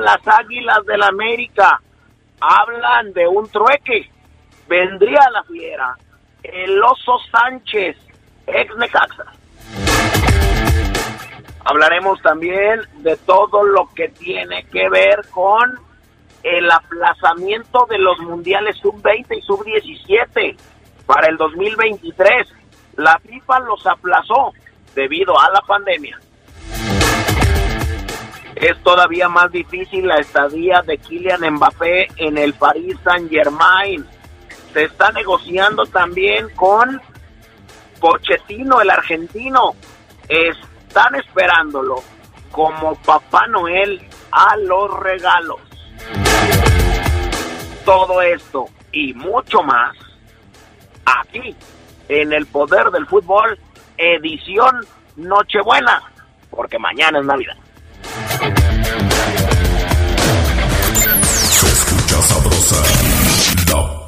Las Águilas del la América. Hablan de un trueque. Vendría la fiera. El Oso Sánchez, ex Necaxa. Hablaremos también de todo lo que tiene que ver con el aplazamiento de los mundiales sub-20 y sub-17 para el 2023. La FIFA los aplazó debido a la pandemia. Es todavía más difícil la estadía de Kylian Mbappé en el Paris Saint-Germain. Se está negociando también con Pochettino, el argentino. Están esperándolo como Papá Noel a los regalos. Todo esto y mucho más aquí en el poder del fútbol, edición Nochebuena, porque mañana es Navidad.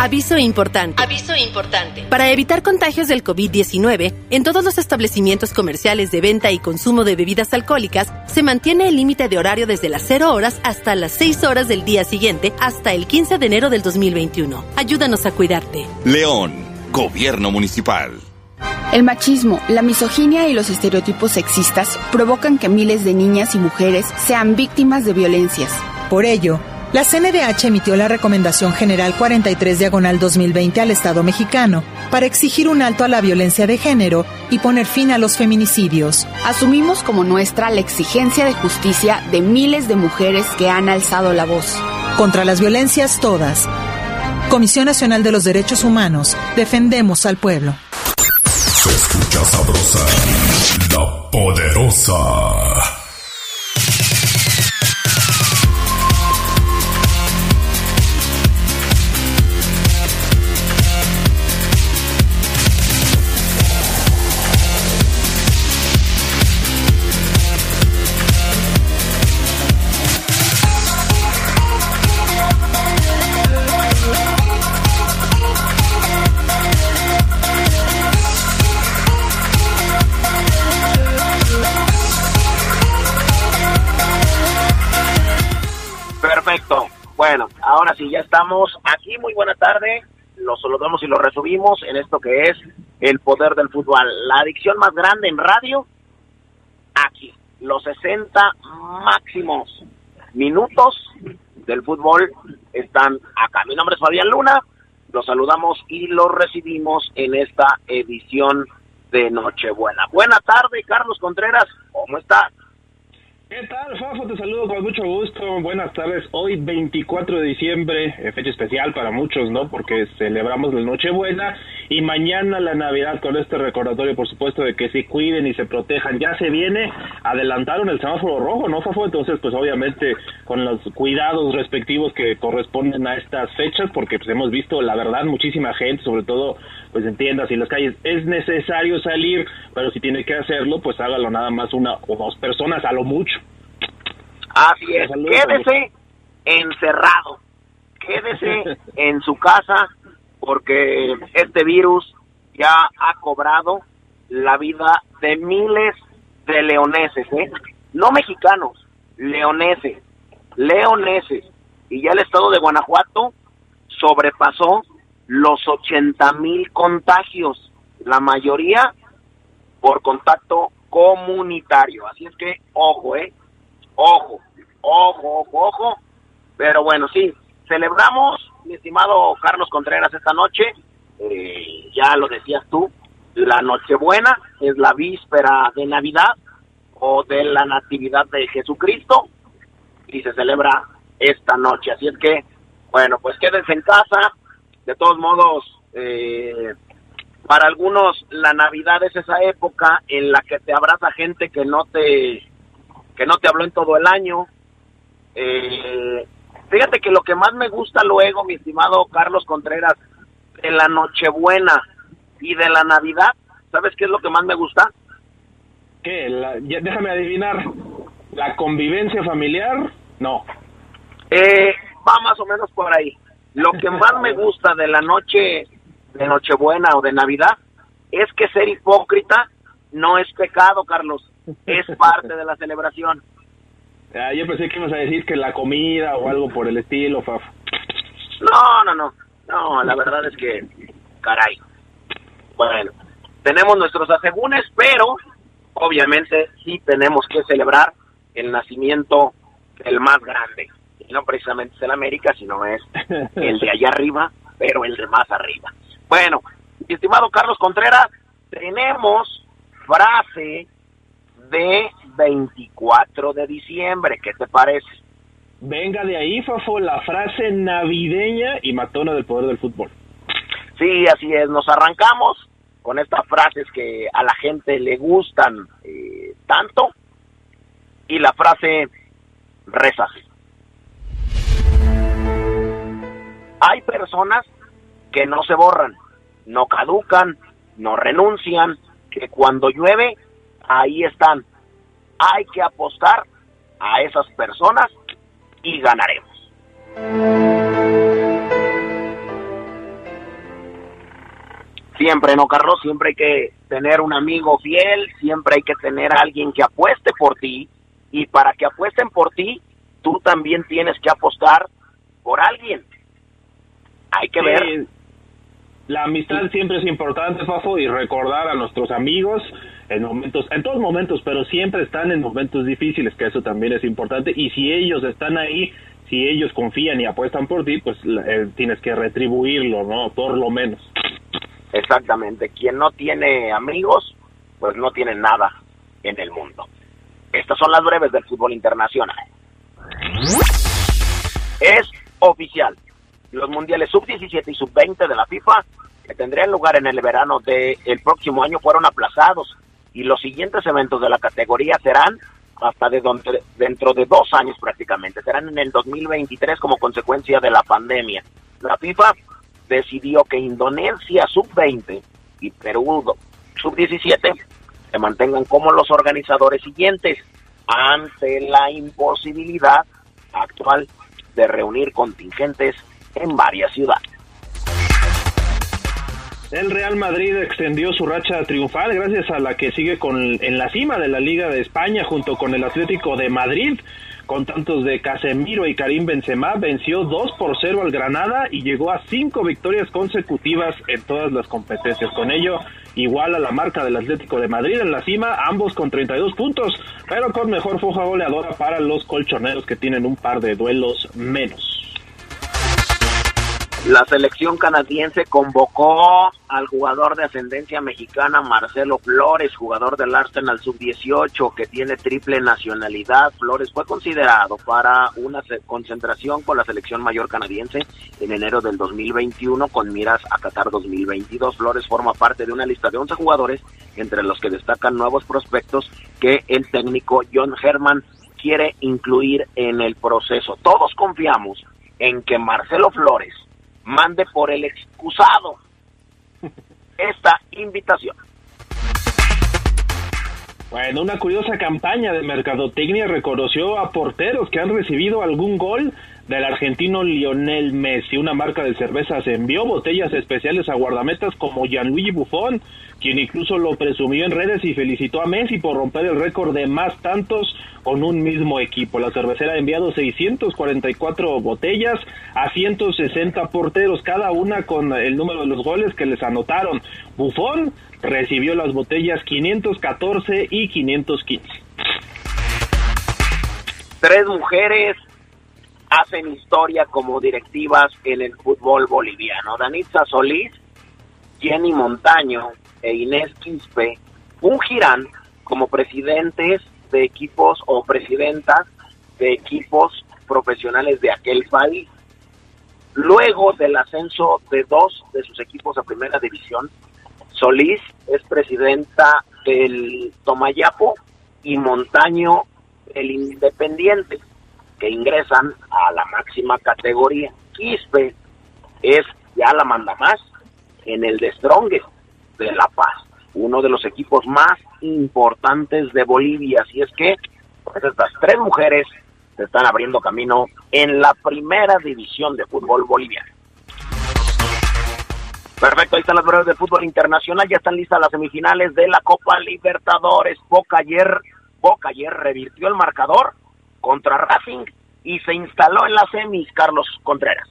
Aviso importante. Aviso importante. Para evitar contagios del COVID-19, en todos los establecimientos comerciales de venta y consumo de bebidas alcohólicas se mantiene el límite de horario desde las 0 horas hasta las 6 horas del día siguiente hasta el 15 de enero del 2021. Ayúdanos a cuidarte. León, Gobierno Municipal. El machismo, la misoginia y los estereotipos sexistas provocan que miles de niñas y mujeres sean víctimas de violencias. Por ello, la CNDH emitió la Recomendación General 43 Diagonal 2020 al Estado mexicano para exigir un alto a la violencia de género y poner fin a los feminicidios. Asumimos como nuestra la exigencia de justicia de miles de mujeres que han alzado la voz. Contra las violencias todas. Comisión Nacional de los Derechos Humanos. Defendemos al pueblo. Se escucha sabrosa, la poderosa. Bueno, ahora sí, ya estamos aquí. Muy buena tarde. Los saludamos y los resumimos en esto que es el poder del fútbol. La adicción más grande en radio, aquí. Los 60 máximos minutos del fútbol están acá. Mi nombre es Fabián Luna. Los saludamos y los recibimos en esta edición de Nochebuena. Buena tarde, Carlos Contreras. ¿Cómo estás? ¿Qué tal, Fafo? Te saludo con mucho gusto. Buenas tardes. Hoy, 24 de diciembre, eh, fecha especial para muchos, ¿no? Porque celebramos la Nochebuena y mañana la Navidad con este recordatorio, por supuesto, de que se cuiden y se protejan. Ya se viene, adelantaron el semáforo rojo, ¿no, Fafo? Entonces, pues obviamente con los cuidados respectivos que corresponden a estas fechas, porque pues hemos visto, la verdad, muchísima gente, sobre todo pues en tiendas y las calles, es necesario salir, pero si tiene que hacerlo, pues hágalo nada más una o dos personas, a lo mucho. Así es, quédese encerrado, quédese en su casa, porque este virus ya ha cobrado la vida de miles de leoneses, ¿eh? no mexicanos, leoneses, leoneses. Y ya el estado de Guanajuato sobrepasó los 80 mil contagios, la mayoría por contacto comunitario. Así es que, ojo, ¿eh? Ojo, ojo, ojo, ojo. Pero bueno, sí, celebramos, mi estimado Carlos Contreras, esta noche, eh, ya lo decías tú, la Nochebuena es la víspera de Navidad o de la Natividad de Jesucristo y se celebra esta noche. Así es que, bueno, pues quédense en casa, de todos modos, eh, para algunos la Navidad es esa época en la que te abraza gente que no te que no te habló en todo el año. Eh, fíjate que lo que más me gusta luego, mi estimado Carlos Contreras, de la Nochebuena y de la Navidad, ¿sabes qué es lo que más me gusta? ¿Qué? déjame adivinar. ¿La convivencia familiar? No. Eh, va más o menos por ahí. Lo que más me gusta de la noche de Nochebuena o de Navidad es que ser hipócrita no es pecado, Carlos, es parte de la celebración. Ah, yo pensé que ibas a decir que la comida o algo por el estilo, Faf. No, no, no, no, la verdad es que, caray. Bueno, tenemos nuestros asegúnes, pero obviamente sí tenemos que celebrar el nacimiento del más grande no precisamente es el América, sino es el de allá arriba, pero el de más arriba. Bueno, estimado Carlos Contreras, tenemos frase de 24 de diciembre, ¿qué te parece? Venga de ahí, Fafo, la frase navideña y matona del poder del fútbol. Sí, así es, nos arrancamos con estas frases que a la gente le gustan eh, tanto y la frase reza Hay personas que no se borran, no caducan, no renuncian, que cuando llueve, ahí están. Hay que apostar a esas personas y ganaremos. Siempre, ¿no, Carlos? Siempre hay que tener un amigo fiel, siempre hay que tener a alguien que apueste por ti y para que apuesten por ti, tú también tienes que apostar por alguien hay que ver. La amistad siempre es importante, Fafo, y recordar a nuestros amigos en momentos, en todos momentos, pero siempre están en momentos difíciles, que eso también es importante. Y si ellos están ahí, si ellos confían y apuestan por ti, pues eh, tienes que retribuirlo, ¿no? Por lo menos. Exactamente. Quien no tiene amigos, pues no tiene nada en el mundo. Estas son las breves del fútbol internacional. Es oficial los mundiales sub-17 y sub-20 de la FIFA, que tendrían lugar en el verano del el próximo año, fueron aplazados y los siguientes eventos de la categoría serán hasta de donde, dentro de dos años prácticamente, serán en el 2023 como consecuencia de la pandemia. La FIFA decidió que Indonesia sub-20 y Perú sub-17 se mantengan como los organizadores siguientes ante la imposibilidad actual de reunir contingentes en varias ciudades. El Real Madrid extendió su racha triunfal gracias a la que sigue con, en la cima de la Liga de España junto con el Atlético de Madrid. Con tantos de Casemiro y Karim Benzema, venció 2 por 0 al Granada y llegó a 5 victorias consecutivas en todas las competencias. Con ello, igual a la marca del Atlético de Madrid en la cima, ambos con 32 puntos, pero con mejor foja goleadora para los colchoneros que tienen un par de duelos menos. La selección canadiense convocó al jugador de ascendencia mexicana Marcelo Flores, jugador del Arsenal sub-18 que tiene triple nacionalidad. Flores fue considerado para una concentración con la selección mayor canadiense en enero del 2021 con miras a Qatar 2022. Flores forma parte de una lista de 11 jugadores entre los que destacan nuevos prospectos que el técnico John Herman quiere incluir en el proceso. Todos confiamos en que Marcelo Flores mande por el excusado esta invitación. Bueno, una curiosa campaña de mercadotecnia reconoció a porteros que han recibido algún gol del argentino Lionel Messi. Una marca de cervezas envió botellas especiales a guardametas como Gianluigi Buffon, quien incluso lo presumió en redes y felicitó a Messi por romper el récord de más tantos con un mismo equipo. La cervecera ha enviado 644 botellas a 160 porteros, cada una con el número de los goles que les anotaron. Buffon recibió las botellas 514 y 515. Tres mujeres hacen historia como directivas en el fútbol boliviano. Danitza Solís, Jenny Montaño e Inés Quispe fungirán como presidentes de equipos o presidentas de equipos profesionales de aquel país. Luego del ascenso de dos de sus equipos a primera división, Solís es presidenta del Tomayapo y Montaño el Independiente que ingresan a la máxima categoría. Quispe es ya la manda más en el de Strongest de La Paz, uno de los equipos más importantes de Bolivia. Así es que pues, estas tres mujeres se están abriendo camino en la primera división de fútbol boliviano. Perfecto, ahí están las pruebas de fútbol internacional, ya están listas las semifinales de la Copa Libertadores. Boca ayer, Boca ayer revirtió el marcador contra Racing y se instaló en las semis Carlos Contreras.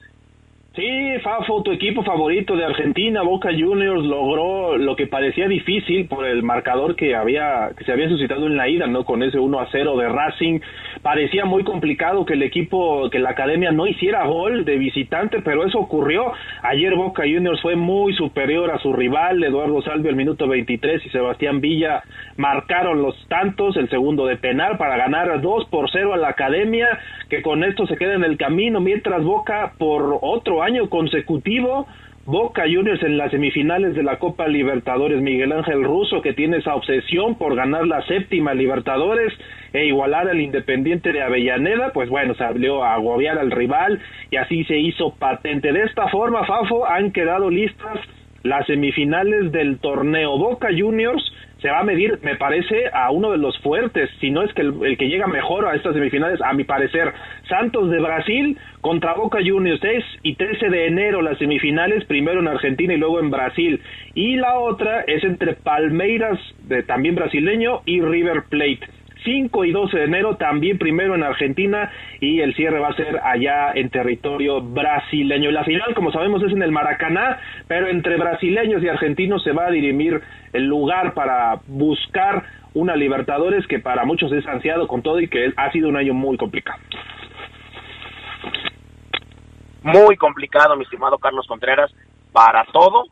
Sí, Fafo, tu equipo favorito de Argentina, Boca Juniors, logró lo que parecía difícil por el marcador que había que se había suscitado en la ida, ¿no? Con ese 1 a 0 de Racing. Parecía muy complicado que el equipo, que la academia no hiciera gol de visitante, pero eso ocurrió. Ayer Boca Juniors fue muy superior a su rival, Eduardo Salvio al minuto 23 y Sebastián Villa marcaron los tantos, el segundo de penal para ganar 2 por 0 a la academia, que con esto se queda en el camino, mientras Boca por otro año consecutivo Boca Juniors en las semifinales de la Copa Libertadores, Miguel Ángel Russo que tiene esa obsesión por ganar la séptima Libertadores e igualar al Independiente de Avellaneda, pues bueno, salió a agobiar al rival y así se hizo patente. De esta forma, Fafo, han quedado listas las semifinales del torneo Boca Juniors se va a medir, me parece, a uno de los fuertes, si no es que el, que llega mejor a estas semifinales, a mi parecer. Santos de Brasil contra Boca Juniors, 6 y 13 de enero las semifinales, primero en Argentina y luego en Brasil. Y la otra es entre Palmeiras, de, también brasileño, y River Plate. 5 y 12 de enero, también primero en Argentina y el cierre va a ser allá en territorio brasileño. La final, como sabemos, es en el Maracaná, pero entre brasileños y argentinos se va a dirimir el lugar para buscar una Libertadores que para muchos es ansiado con todo y que ha sido un año muy complicado. Muy complicado, mi estimado Carlos Contreras, para todo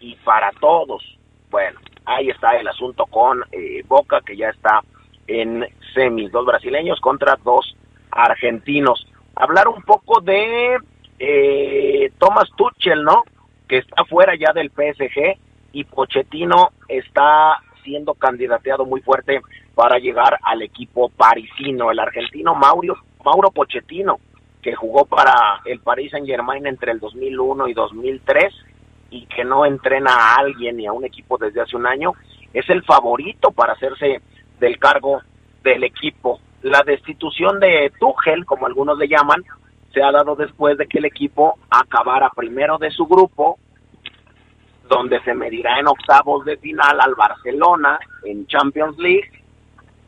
y para todos. Bueno, ahí está el asunto con eh, Boca, que ya está en semis, dos brasileños contra dos argentinos. Hablar un poco de eh, Thomas Tuchel, ¿no? Que está fuera ya del PSG y Pochettino está siendo candidateado muy fuerte para llegar al equipo parisino. El argentino Mauro, Mauro Pochettino, que jugó para el Paris Saint Germain entre el 2001 y 2003 y que no entrena a alguien ni a un equipo desde hace un año, es el favorito para hacerse del cargo del equipo. La destitución de Tuchel, como algunos le llaman, se ha dado después de que el equipo acabara primero de su grupo, donde se medirá en octavos de final al Barcelona en Champions League,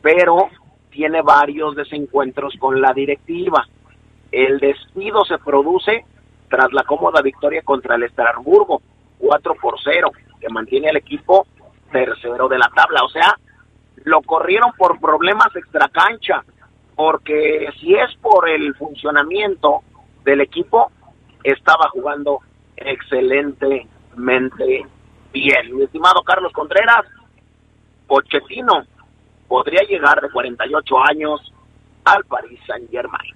pero tiene varios desencuentros con la directiva. El despido se produce tras la cómoda victoria contra el Estrasburgo, 4 por 0, que mantiene al equipo tercero de la tabla. O sea, lo corrieron por problemas extracancha, porque si es por el funcionamiento del equipo, estaba jugando excelentemente bien. Mi estimado Carlos Contreras, Pochettino podría llegar de 48 años al Paris Saint Germain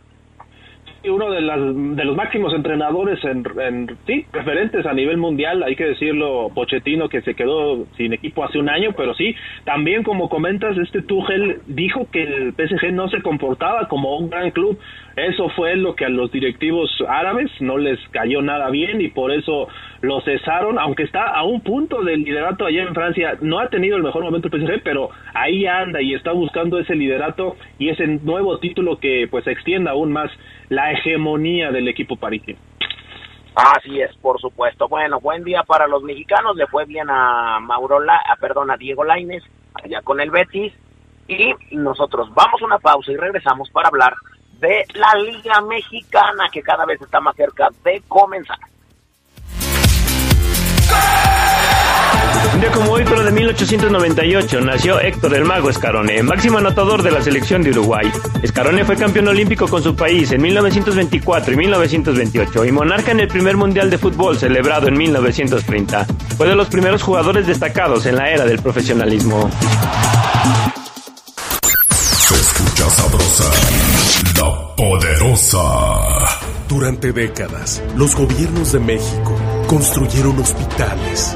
uno de, las, de los máximos entrenadores en, sí, referentes a nivel mundial, hay que decirlo, Pochettino, que se quedó sin equipo hace un año, pero sí, también como comentas, este Tuchel dijo que el PSG no se comportaba como un gran club, eso fue lo que a los directivos árabes no les cayó nada bien y por eso lo cesaron, aunque está a un punto del liderato allá en Francia, no ha tenido el mejor momento el PSG, pero ahí anda y está buscando ese liderato y ese nuevo título que pues extienda aún más la hegemonía del equipo parisino. Así es, por supuesto. Bueno, buen día para los mexicanos. Le fue bien a Mauro, La, perdón, a Diego Laines, allá con el Betis. Y nosotros vamos a una pausa y regresamos para hablar de la Liga Mexicana que cada vez está más cerca de comenzar. Un día como hoy, pero de 1898, nació Héctor el Mago Escarone, máximo anotador de la selección de Uruguay. Escarone fue campeón olímpico con su país en 1924 y 1928 y monarca en el primer mundial de fútbol celebrado en 1930. Fue de los primeros jugadores destacados en la era del profesionalismo. Se escucha sabrosa, la poderosa. Durante décadas, los gobiernos de México construyeron hospitales,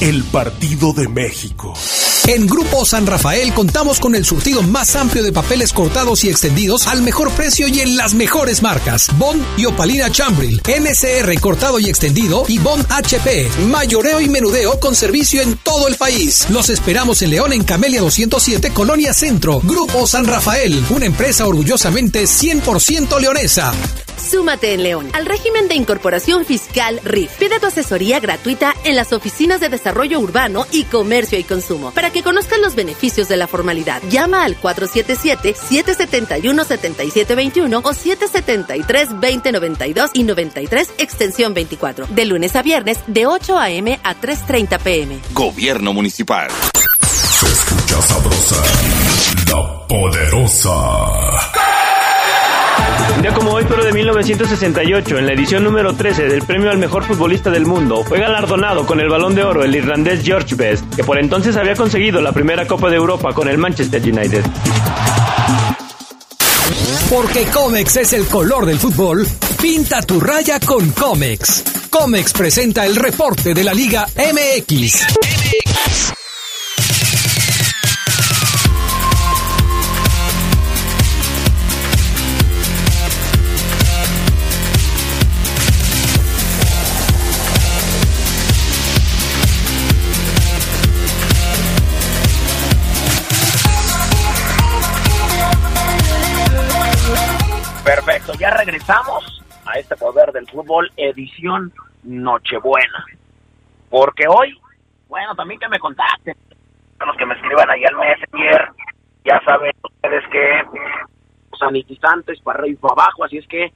El Partido de México. En Grupo San Rafael contamos con el surtido más amplio de papeles cortados y extendidos al mejor precio y en las mejores marcas. Bond y Opalina Chambril, NCR cortado y extendido y Bond HP, mayoreo y menudeo con servicio en todo el país. Los esperamos en León en Camelia 207, Colonia Centro. Grupo San Rafael, una empresa orgullosamente 100% leonesa. Súmate en León al régimen de incorporación fiscal RIF. Pide tu asesoría gratuita en las oficinas de desarrollo urbano y comercio y consumo para que conozcan los beneficios de la formalidad. Llama al 477-771-7721 o 773-2092 y 93 extensión 24. De lunes a viernes de 8 a.m. a 3.30 p.m. Gobierno Municipal. Se escucha sabrosa, la poderosa. Un día como hoy, pero de 1968, en la edición número 13 del premio al mejor futbolista del mundo, fue galardonado con el balón de oro el irlandés George Best, que por entonces había conseguido la primera Copa de Europa con el Manchester United. Porque Comex es el color del fútbol, pinta tu raya con Comex. Comex presenta el reporte de la Liga MX. Ya regresamos a este poder del fútbol edición Nochebuena. Porque hoy, bueno, también que me contacten, los que me escriban ahí al Messenger, ya saben ustedes que sanitizantes para arriba y para abajo, así es que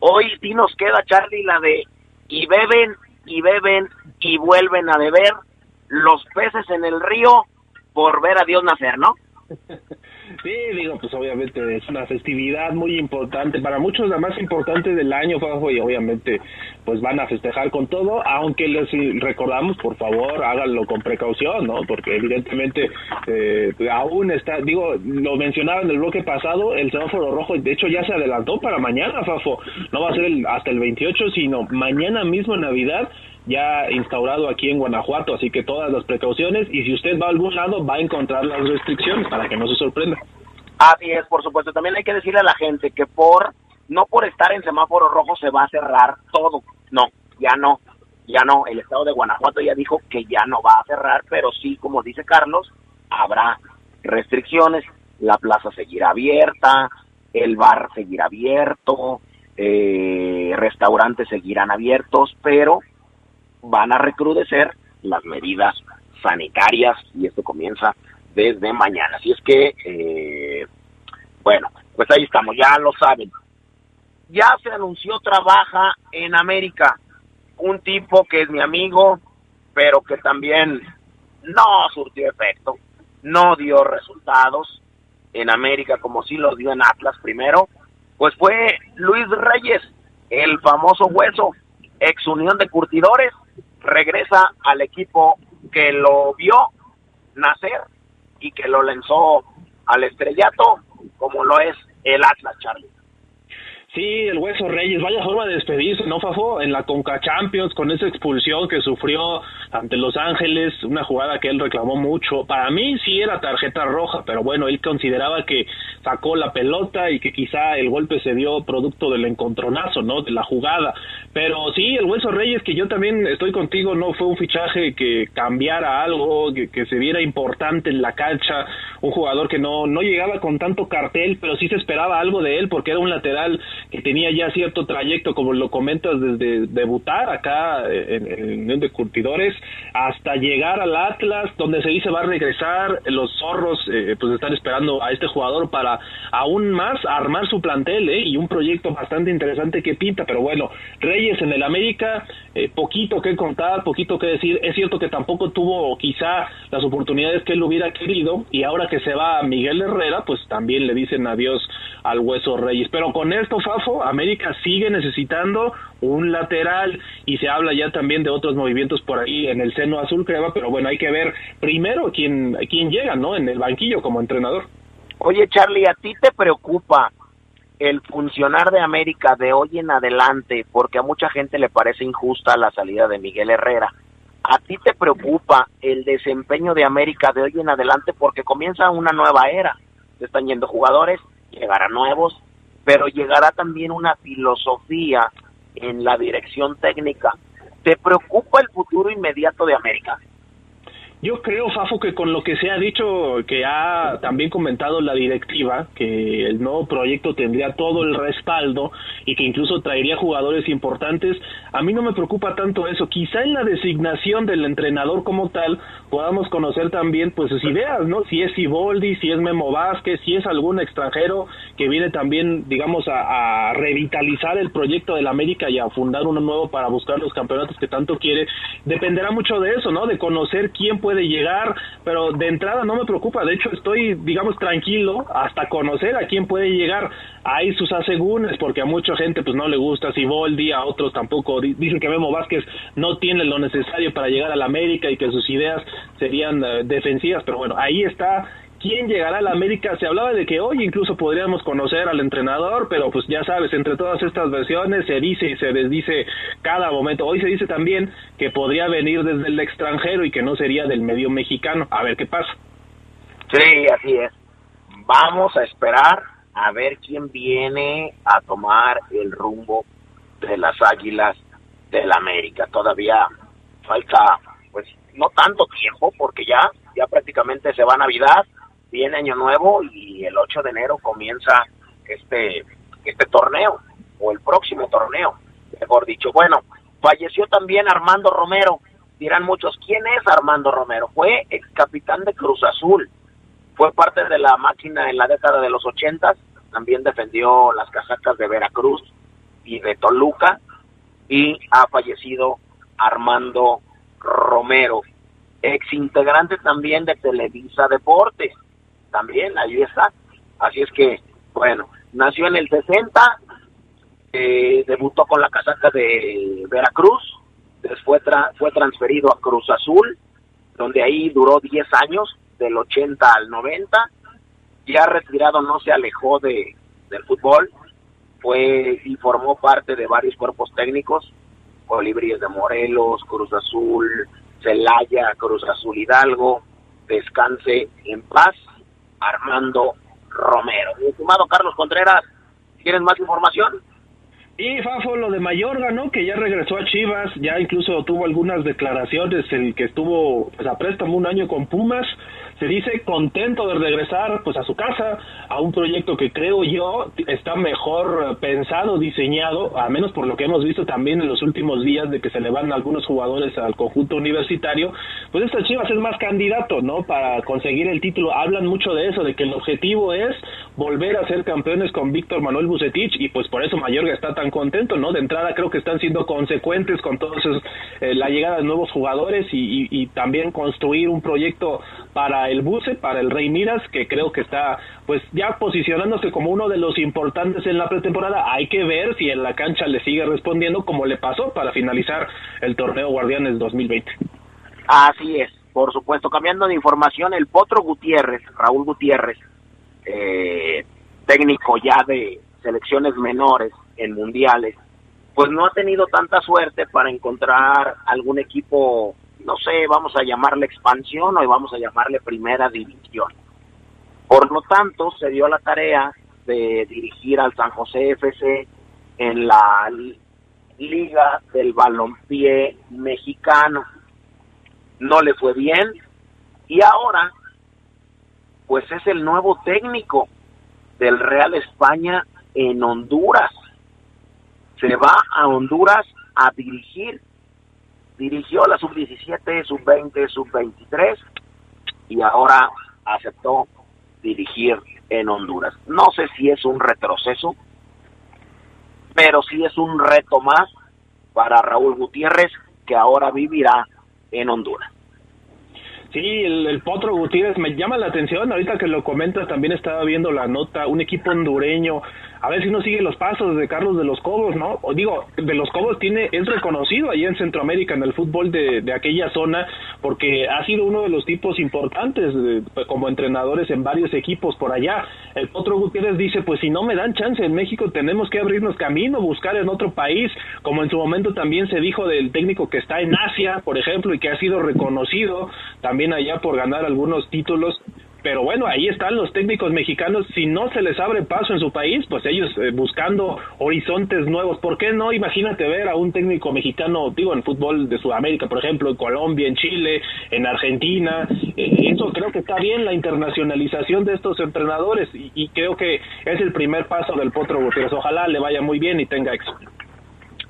hoy sí nos queda, Charlie, la de y beben y beben y vuelven a beber los peces en el río por ver a Dios nacer, ¿no? Sí, digo, pues obviamente es una festividad muy importante, para muchos la más importante del año, y obviamente pues van a festejar con todo, aunque les recordamos, por favor, háganlo con precaución, ¿no? Porque evidentemente eh, aún está, digo, lo mencionaba en el bloque pasado, el semáforo rojo, de hecho ya se adelantó para mañana, Fafo, no va a ser hasta el 28, sino mañana mismo en Navidad ya instaurado aquí en Guanajuato, así que todas las precauciones y si usted va a algún lado va a encontrar las restricciones para que no se sorprenda. Así es, por supuesto. También hay que decirle a la gente que por no por estar en semáforo rojo se va a cerrar todo. No, ya no, ya no. El estado de Guanajuato ya dijo que ya no va a cerrar, pero sí, como dice Carlos, habrá restricciones. La plaza seguirá abierta, el bar seguirá abierto, eh, restaurantes seguirán abiertos, pero van a recrudecer las medidas sanitarias y esto comienza desde mañana. Así es que, eh, bueno, pues ahí estamos, ya lo saben. Ya se anunció, trabaja en América, un tipo que es mi amigo, pero que también no surtió efecto, no dio resultados en América como sí los dio en Atlas primero, pues fue Luis Reyes, el famoso hueso, ex Unión de Curtidores, regresa al equipo que lo vio nacer y que lo lanzó al estrellato, como lo es el Atlas, Charlie. Sí, el Hueso Reyes, vaya forma de despedirse, ¿no, Fafo? En la Conca Champions, con esa expulsión que sufrió ante Los Ángeles, una jugada que él reclamó mucho. Para mí sí era tarjeta roja, pero bueno, él consideraba que sacó la pelota y que quizá el golpe se dio producto del encontronazo, ¿no? De la jugada. Pero sí, el Hueso Reyes, que yo también estoy contigo, no fue un fichaje que cambiara algo, que, que se viera importante en la cancha, un jugador que no, no llegaba con tanto cartel, pero sí se esperaba algo de él porque era un lateral que tenía ya cierto trayecto, como lo comentas, desde debutar acá en, el Unión de Curtidores hasta llegar al Atlas, donde se dice va a regresar, los zorros eh, pues están esperando a este jugador para aún más armar su plantel ¿eh? y un proyecto bastante interesante que pinta, pero bueno, Reyes en el América, eh, poquito que contar, poquito que decir, es cierto que tampoco tuvo quizá las oportunidades que él hubiera querido y ahora que se va Miguel Herrera, pues también le dicen adiós al Hueso Reyes, pero con esto América sigue necesitando un lateral y se habla ya también de otros movimientos por ahí en el seno azul crema, pero bueno, hay que ver primero quién, quién llega, ¿no? En el banquillo como entrenador. Oye, Charlie, ¿a ti te preocupa el funcionar de América de hoy en adelante? Porque a mucha gente le parece injusta la salida de Miguel Herrera. ¿A ti te preocupa el desempeño de América de hoy en adelante porque comienza una nueva era? Se están yendo jugadores, llegarán nuevos, pero llegará también una filosofía en la dirección técnica. ¿Te preocupa el futuro inmediato de América? Yo creo, Fafo, que con lo que se ha dicho, que ha también comentado la directiva, que el nuevo proyecto tendría todo el respaldo y que incluso traería jugadores importantes, a mí no me preocupa tanto eso. Quizá en la designación del entrenador como tal podamos conocer también pues sus ideas, ¿no? Si es Iboldi, si es Memo Vázquez, si es algún extranjero que viene también, digamos, a, a revitalizar el proyecto del América y a fundar uno nuevo para buscar los campeonatos que tanto quiere. Dependerá mucho de eso, ¿no? De conocer quién puede llegar, pero de entrada no me preocupa, de hecho estoy, digamos, tranquilo hasta conocer a quién puede llegar. Hay sus asegúnes, porque a mucha gente pues no le gusta. Siboldi, a otros tampoco, dicen que Memo Vázquez no tiene lo necesario para llegar a la América y que sus ideas serían eh, defensivas, pero bueno, ahí está quién llegará a la América. Se hablaba de que hoy incluso podríamos conocer al entrenador, pero pues ya sabes, entre todas estas versiones se dice y se desdice cada momento. Hoy se dice también que podría venir desde el extranjero y que no sería del medio mexicano. A ver qué pasa. Sí, así es. Vamos a esperar a ver quién viene a tomar el rumbo de las Águilas del América. Todavía falta, pues, no tanto tiempo, porque ya, ya prácticamente se va Navidad viene Año Nuevo y el 8 de enero comienza este, este torneo, o el próximo torneo, mejor dicho. Bueno, falleció también Armando Romero. Dirán muchos, ¿quién es Armando Romero? Fue ex capitán de Cruz Azul, fue parte de la máquina en la década de los 80, también defendió las casacas de Veracruz y de Toluca, y ha fallecido Armando Romero, ex integrante también de Televisa Deportes también, ahí está. Así es que, bueno, nació en el 60, eh, debutó con la casaca de Veracruz, después fue transferido a Cruz Azul, donde ahí duró 10 años, del 80 al 90, ya retirado no se alejó de, del fútbol, fue y formó parte de varios cuerpos técnicos, Colibríes de Morelos, Cruz Azul, Celaya, Cruz Azul Hidalgo, descanse en paz Armando Romero. Mi estimado Carlos Contreras, ¿tienes más información? Y Fafo, lo de Mayorga, ¿no? Que ya regresó a Chivas, ya incluso tuvo algunas declaraciones, el que estuvo pues, a préstamo un año con Pumas, se dice contento de regresar pues a su casa, a un proyecto que creo yo está mejor pensado, diseñado, a menos por lo que hemos visto también en los últimos días de que se le van algunos jugadores al conjunto universitario, pues esta Chivas es más candidato, ¿no? Para conseguir el título. Hablan mucho de eso, de que el objetivo es volver a ser campeones con Víctor Manuel Bucetich y pues por eso Mayorga está tan contento, ¿no? De entrada creo que están siendo consecuentes con todos eh, la llegada de nuevos jugadores y, y, también construir un proyecto para el Buce, para el Rey Miras, que creo que está pues ya posicionándose como uno de los importantes en la pretemporada. Hay que ver si en la cancha le sigue respondiendo como le pasó para finalizar el torneo Guardianes 2020. Así es, por supuesto. Cambiando de información, el Potro Gutiérrez, Raúl Gutiérrez, eh, técnico ya de selecciones menores en mundiales, pues no ha tenido tanta suerte para encontrar algún equipo, no sé, vamos a llamarle expansión o vamos a llamarle primera división. Por lo tanto, se dio la tarea de dirigir al San José FC en la Liga del Balompié Mexicano. No le fue bien y ahora pues es el nuevo técnico del Real España en Honduras. Se va a Honduras a dirigir. Dirigió la sub-17, sub-20, sub-23 y ahora aceptó dirigir en Honduras. No sé si es un retroceso, pero sí es un reto más para Raúl Gutiérrez, que ahora vivirá en Honduras. Sí, el, Potro Gutiérrez me llama la atención. Ahorita que lo comentas, también estaba viendo la nota. Un equipo hondureño a ver si no sigue los pasos de Carlos de los Cobos, ¿no? O digo, de los Cobos tiene, es reconocido ahí en Centroamérica, en el fútbol de, de aquella zona, porque ha sido uno de los tipos importantes pues, como entrenadores en varios equipos por allá. El Potro Gutiérrez dice, pues si no me dan chance en México, tenemos que abrirnos camino, buscar en otro país, como en su momento también se dijo del técnico que está en Asia, por ejemplo, y que ha sido reconocido también allá por ganar algunos títulos pero bueno, ahí están los técnicos mexicanos, si no se les abre paso en su país, pues ellos eh, buscando horizontes nuevos, ¿por qué no? Imagínate ver a un técnico mexicano, digo, en fútbol de Sudamérica, por ejemplo, en Colombia, en Chile, en Argentina, eh, eso creo que está bien, la internacionalización de estos entrenadores, y, creo que es el primer paso del Potro Gutiérrez, ojalá le vaya muy bien y tenga éxito.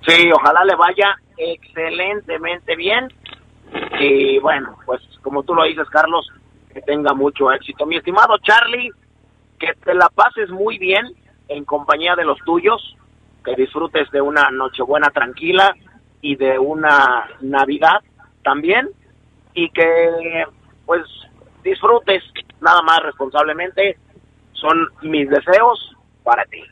Sí, ojalá le vaya excelentemente bien, y bueno, pues como tú lo dices, Carlos, que tenga mucho éxito. Mi estimado Charlie, que te la pases muy bien en compañía de los tuyos, que disfrutes de una Nochebuena tranquila y de una Navidad también, y que pues disfrutes nada más responsablemente. Son mis deseos para ti.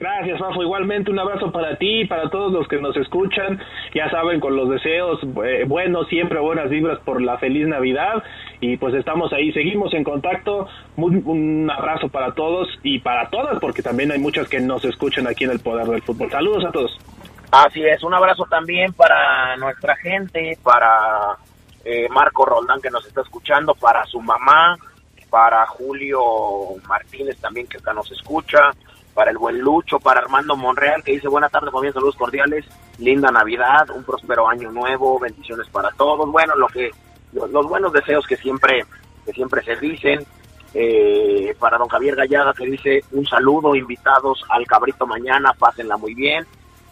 Gracias, Fafo. Igualmente un abrazo para ti y para todos los que nos escuchan. Ya saben, con los deseos eh, buenos, siempre buenas vibras por la feliz Navidad. Y pues estamos ahí, seguimos en contacto. un abrazo para todos y para todas, porque también hay muchas que nos escuchan aquí en el Poder del Fútbol. Saludos a todos. Así es, un abrazo también para nuestra gente, para eh, Marco Roldán que nos está escuchando, para su mamá, para Julio Martínez también que acá nos escucha, para el buen Lucho, para Armando Monreal, que dice buena tarde, familia, saludos cordiales, linda Navidad, un próspero año nuevo, bendiciones para todos, bueno, lo que, los, buenos deseos que siempre, que siempre se dicen, eh, para don Javier Gallada que dice un saludo, invitados al cabrito mañana, pásenla muy bien,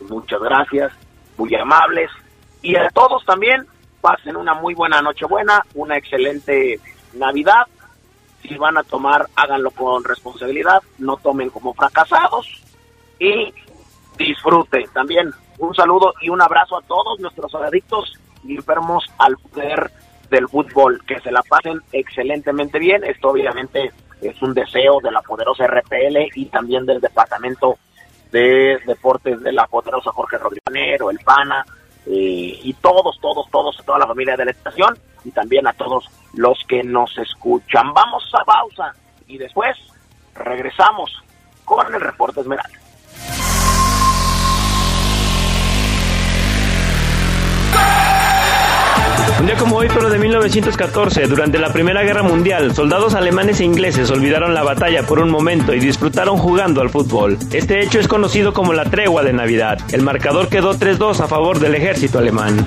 muchas gracias, muy amables, y a todos también, pasen una muy buena noche buena, una excelente Navidad, si van a tomar, háganlo con responsabilidad, no tomen como fracasados y disfruten. También un saludo y un abrazo a todos nuestros adictos y enfermos al poder del fútbol, que se la pasen excelentemente bien. Esto obviamente es un deseo de la poderosa RPL y también del departamento de deportes de la poderosa Jorge Rodríguez, el PANA, eh, y todos, todos, todos, toda la familia de la estación y también a todos los que nos escuchan. Vamos a pausa y después regresamos con el reporte Esmeralda. Un día como hoy, pero de 1914, durante la Primera Guerra Mundial, soldados alemanes e ingleses olvidaron la batalla por un momento y disfrutaron jugando al fútbol. Este hecho es conocido como la tregua de Navidad. El marcador quedó 3-2 a favor del ejército alemán.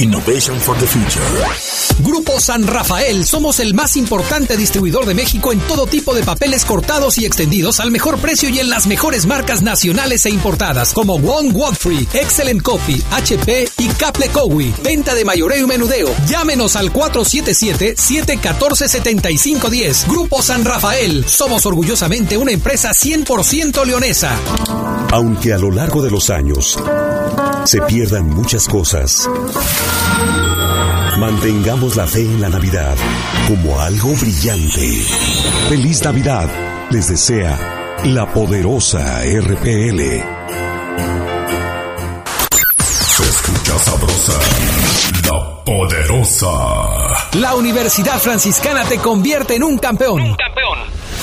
Innovation for the future. Grupo San Rafael, somos el más importante distribuidor de México en todo tipo de papeles cortados y extendidos al mejor precio y en las mejores marcas nacionales e importadas como One Godfrey, Excellent Coffee, HP y Caple Cowie. Venta de mayoreo y menudeo. Llámenos al 477-714-7510. Grupo San Rafael, somos orgullosamente una empresa 100% leonesa. Aunque a lo largo de los años se pierdan muchas cosas. Mantengamos la fe en la Navidad como algo brillante. Feliz Navidad les desea la poderosa RPL. Se escucha sabrosa, la poderosa. La Universidad Franciscana te convierte en un campeón. Un campeón.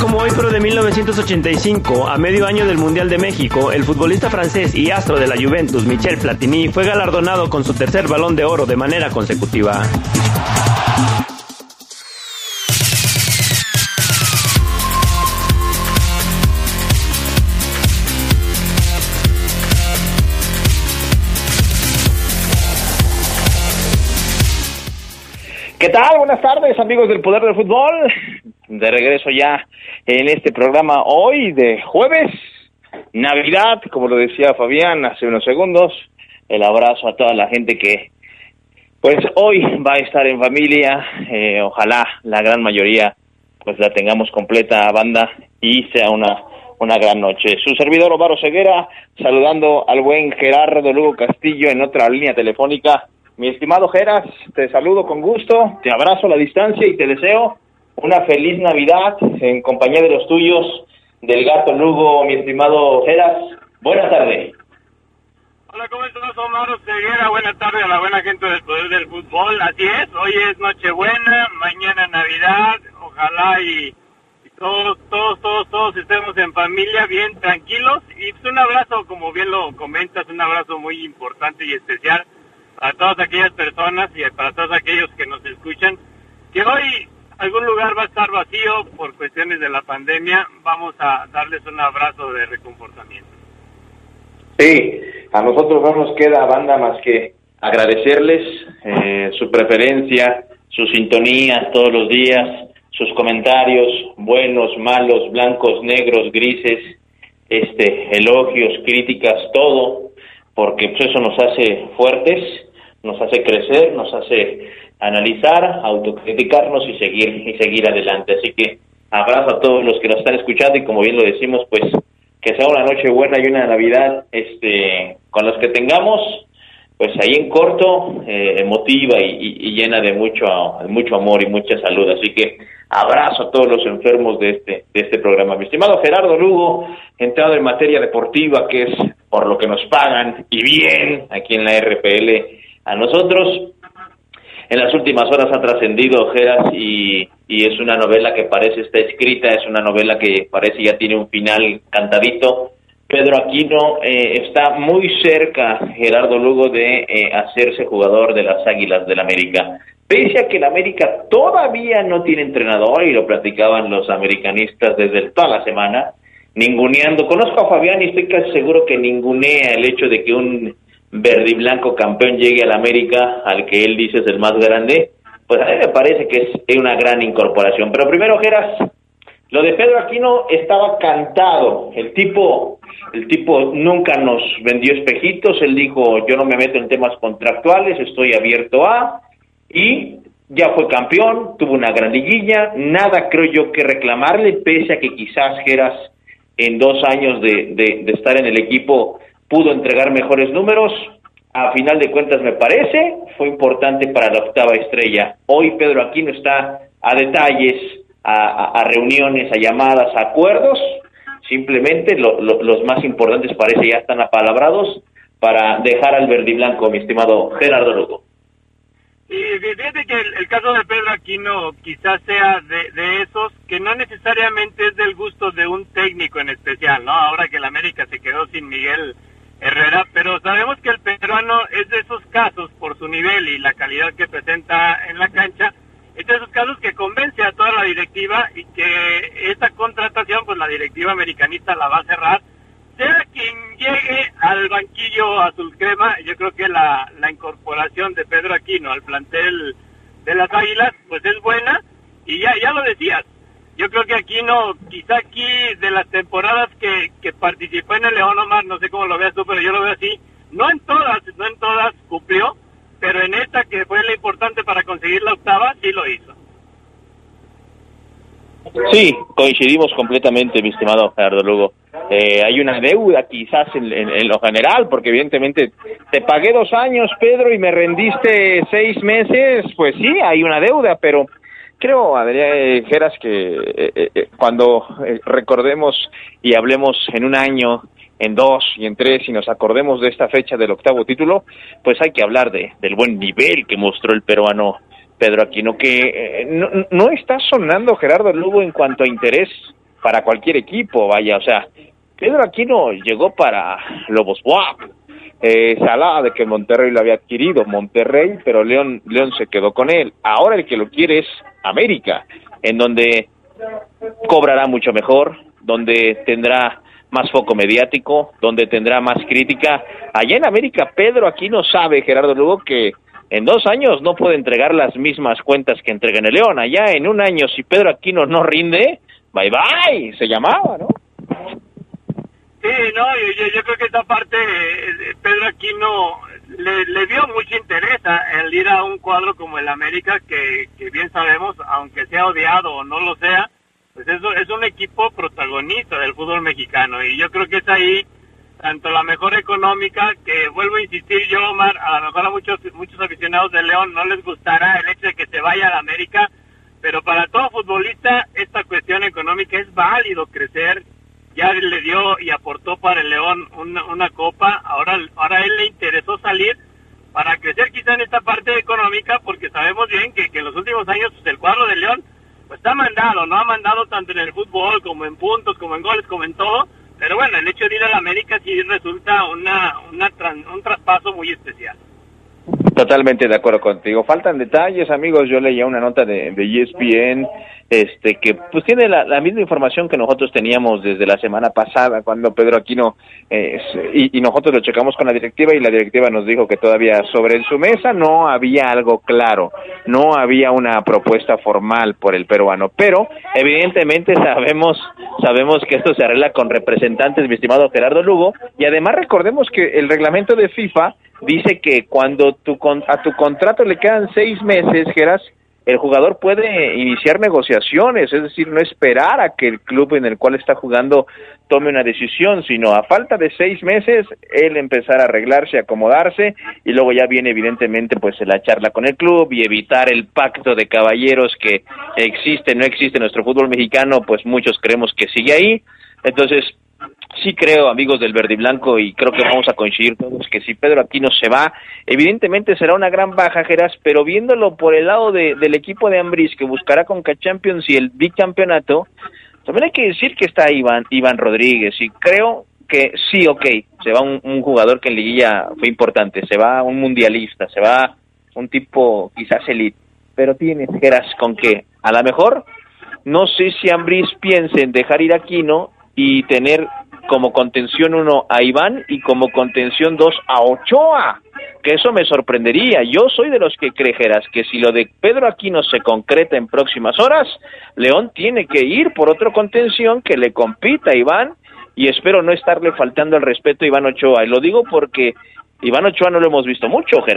Como hoy, pero de 1985, a medio año del Mundial de México, el futbolista francés y astro de la Juventus, Michel Platini, fue galardonado con su tercer balón de oro de manera consecutiva. ¿Qué tal? Buenas tardes, amigos del Poder del Fútbol. De regreso ya en este programa hoy de jueves, Navidad, como lo decía Fabián hace unos segundos. El abrazo a toda la gente que, pues hoy va a estar en familia. Eh, ojalá la gran mayoría, pues la tengamos completa banda y sea una una gran noche. Su servidor Omar Ceguera, saludando al buen Gerardo Lugo Castillo en otra línea telefónica mi estimado Geras, te saludo con gusto, te abrazo a la distancia y te deseo una feliz Navidad en compañía de los tuyos, del gato Lugo, mi estimado Geras. Buenas tardes. Hola, ¿cómo estás, Omar Ceguera? Buenas tardes a la buena gente del Poder del Fútbol. Así es, hoy es Nochebuena, mañana Navidad. Ojalá y, todos, todos, todos, todos estemos en familia bien tranquilos. Y pues, un abrazo, como bien lo comentas, un abrazo muy importante y especial a todas aquellas personas y para todos aquellos que nos escuchan, que hoy algún lugar va a estar vacío por cuestiones de la pandemia, vamos a darles un abrazo de reconfortamiento. Sí, a nosotros no nos queda banda más que agradecerles eh, su preferencia, su sintonía todos los días, sus comentarios buenos, malos, blancos, negros, grises, este, elogios, críticas, todo, porque pues, eso nos hace fuertes nos hace crecer, nos hace analizar, autocriticarnos y seguir y seguir adelante. Así que abrazo a todos los que nos están escuchando y como bien lo decimos, pues que sea una noche buena y una Navidad este con los que tengamos pues ahí en corto eh, emotiva y, llena de mucho mucho amor y mucha salud así que abrazo a todos los enfermos de este de este programa mi estimado Gerardo Lugo entrado en materia deportiva que es por lo que nos pagan y bien aquí en la RPL a nosotros. En las últimas horas ha trascendido Ojeras y, y es una novela que parece está escrita, es una novela que parece ya tiene un final cantadito. Pedro Aquino eh, está muy cerca, Gerardo Lugo, de eh, hacerse jugador de las Águilas del América. Pese a que el América todavía no tiene entrenador, y lo platicaban los americanistas desde toda la semana, ninguneando. Conozco a Fabián y estoy casi seguro que ningunea el hecho de que un verde y blanco campeón llegue al América, al que él dice es el más grande, pues a mí me parece que es una gran incorporación. Pero primero, Geras, lo de Pedro Aquino estaba cantado. El tipo, el tipo nunca nos vendió espejitos. Él dijo, yo no me meto en temas contractuales, estoy abierto a. Y ya fue campeón, tuvo una gran liguilla, nada creo yo que reclamarle, pese a que quizás Geras en dos años de, de, estar en el equipo pudo entregar mejores números, a final de cuentas me parece, fue importante para la octava estrella. Hoy Pedro Aquino está a detalles, a, reuniones, a llamadas, a acuerdos, simplemente los más importantes parece ya están apalabrados para dejar al verde y blanco, mi estimado Gerardo Lugo. Sí, fíjate que el, caso de Pedro Aquino quizás sea de, de, esos que no necesariamente es del gusto de un técnico en especial, ¿no? Ahora que el América se quedó sin Miguel Herrera, pero sabemos que el peruano es de esos casos por su nivel y la calidad que presenta en la cancha, es de esos casos que convence a toda la directiva y que esta contratación, pues la directiva americanista la va a cerrar. Sea quien llegue al banquillo azul crema, yo creo que la, incorporación de Pedro Aquino al plantel de las Águilas, pues es buena, y ya, ya lo decías, yo creo que Aquino, quizá aquí de las temporadas que, que participó en el León Omar, no sé cómo lo veas tú, pero yo lo veo así, no en todas, no en todas cumplió, pero en esta que fue la importante para conseguir la octava, sí lo hizo. Sí, coincidimos completamente, mi estimado Gerardo Lugo. Eh, hay una deuda quizás en, lo general, porque evidentemente te pagué dos años, Pedro, y me rendiste seis meses, pues sí, hay una deuda, pero creo, Adrián Geras, que eh, eh, cuando recordemos y hablemos en un año, en dos y en tres, y nos acordemos de esta fecha del octavo título, pues hay que hablar de, del buen nivel que mostró el peruano Pedro Aquino, que no, no está sonando Gerardo Lugo en cuanto a interés para cualquier equipo, vaya, o sea, Pedro Aquino llegó para Lobos WAP. Eh, hablaba de que Monterrey lo había adquirido, Monterrey, pero León, León se quedó con él. Ahora el que lo quiere es América, en donde cobrará mucho mejor, donde tendrá más foco mediático, donde tendrá más crítica. Allá en América, Pedro Aquino sabe, Gerardo Lugo, que en dos años no puede entregar las mismas cuentas que entrega en el León. Allá en un año, si Pedro Aquino no rinde, bye bye, se llamaba, ¿no? Sí, no, yo, yo creo que esta parte eh, Pedro Aquino le, le dio mucho interés el ir a un cuadro como el América, que, que bien sabemos, aunque sea odiado o no lo sea, pues eso es un equipo protagonista del fútbol mexicano y yo creo que es ahí tanto la mejor económica, que vuelvo a insistir yo, Omar, a lo mejor a muchos, muchos aficionados de León no les gustará el hecho de que se vaya a la América, pero para todo futbolista esta cuestión económica es válido crecer. Ya le dio y aportó para el León una, una copa, ahora, ahora él le interesó salir para crecer quizá en esta parte económica, porque sabemos bien que, que en los últimos años pues, el cuadro de León pues ha mandado, no ha mandado tanto en el fútbol como en puntos, como en goles, como en todo, pero bueno, el hecho de ir a la América sí resulta una, una un traspaso muy especial. Totalmente de acuerdo contigo. Faltan detalles, amigos. Yo leía una nota de, de ESPN este que pues tiene la, misma información que nosotros teníamos desde la semana pasada cuando Pedro Aquino eh, y, y, nosotros lo checamos con la directiva y la directiva nos dijo que todavía sobre su mesa no había algo claro, no había una propuesta formal por el peruano, pero evidentemente sabemos sabemos que esto se arregla con representantes, mi estimado Gerardo Lugo, y además recordemos que el reglamento de FIFA dice que cuando tu, a tu contrato le quedan seis meses, Geras, el jugador puede iniciar negociaciones, es decir, no esperar a que el club en el cual está jugando tome una decisión, sino a falta de seis meses, él empezar a arreglarse, acomodarse, y luego ya viene evidentemente pues la charla con el club y evitar el pacto de caballeros que existe, no existe en nuestro fútbol mexicano, pues muchos creemos que sigue ahí. Entonces, sí creo, amigos del verde y blanco, y creo que vamos a coincidir todos que si Pedro Aquino se va, evidentemente será una gran baja, Geras, pero viéndolo por el lado de, del equipo de Ambris que buscará con Champions y el bicampeonato, también hay que decir que está Iván, Iván Rodríguez, y creo que sí, ok, se va un, jugador que en liguilla fue importante, se va un mundialista, se va un tipo quizás elite, pero tiene Geras con que a lo mejor no sé si Ambris piense en dejar ir a Aquino y tener como contención uno a Iván y como contención dos a Ochoa, que eso me sorprendería. Yo soy de los que crejeras que si lo de Pedro Aquino se concreta en próximas horas, León tiene que ir por otro contención que le compita a Iván y espero no estarle faltando el respeto a Iván Ochoa. Y lo digo porque Iván Ochoa no lo hemos visto mucho. Sí,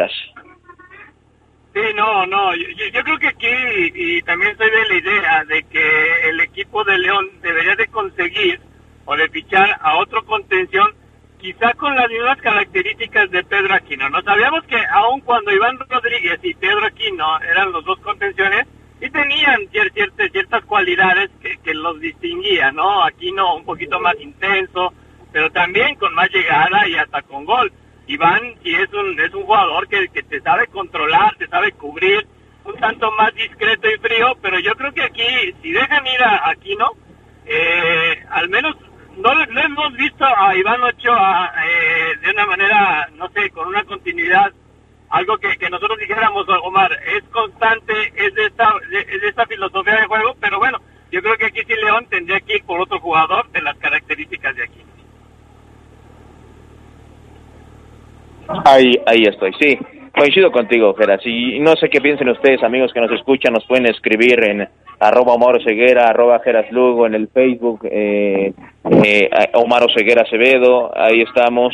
Sí, no, no, yo, yo, creo que aquí, y también soy de la idea de que el equipo de León debería de conseguir o de fichar a otro contención, quizá con las mismas características de Pedro Aquino. No sabíamos que aun cuando Iván Rodríguez y Pedro Aquino eran los dos contenciones, y tenían ciertas, ciertas cualidades que, que los distinguían, ¿no? Aquino un poquito más intenso, pero también con más llegada y hasta con gol. Iván sí es un, es un jugador que, que te sabe controlar, te sabe cubrir, un tanto más discreto y frío, pero yo creo que aquí, si dejan ir a Aquino, eh, al menos no, no, hemos visto a Iván Ochoa eh, de una manera, no sé, con una continuidad, algo que, que nosotros dijéramos, Omar, es constante, es de, esta, es de esta filosofía de juego, pero bueno, yo creo que aquí sí León tendría que ir por otro jugador de las características de aquí. Ahí, ahí estoy, sí. Coincido contigo, Geras. Y no sé qué piensen ustedes, amigos que nos escuchan, nos pueden escribir en arroba Omar Ceguera, arroba Geras Lugo, en el Facebook, eh, eh, Omar Ceguera Acevedo, ahí estamos,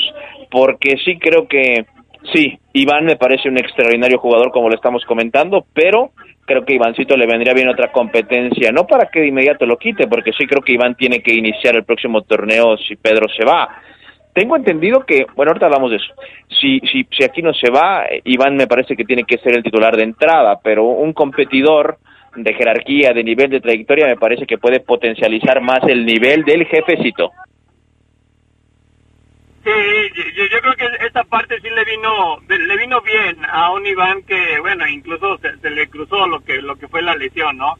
porque sí creo que, sí, Iván me parece un extraordinario jugador como lo estamos comentando, pero creo que Ivancito le vendría bien otra competencia, no para que de inmediato lo quite, porque sí creo que Iván tiene que iniciar el próximo torneo si Pedro se va tengo entendido que, bueno, ahorita hablamos de eso. Si, si, si aquí no se va, Iván me parece que tiene que ser el titular de entrada, pero un competidor de jerarquía, de nivel de trayectoria, me parece que puede potencializar más el nivel del jefecito. Sí, yo, yo creo que esta parte sí le vino le vino bien a un Iván que, bueno, incluso se, se le cruzó lo que lo que fue la lesión, ¿no?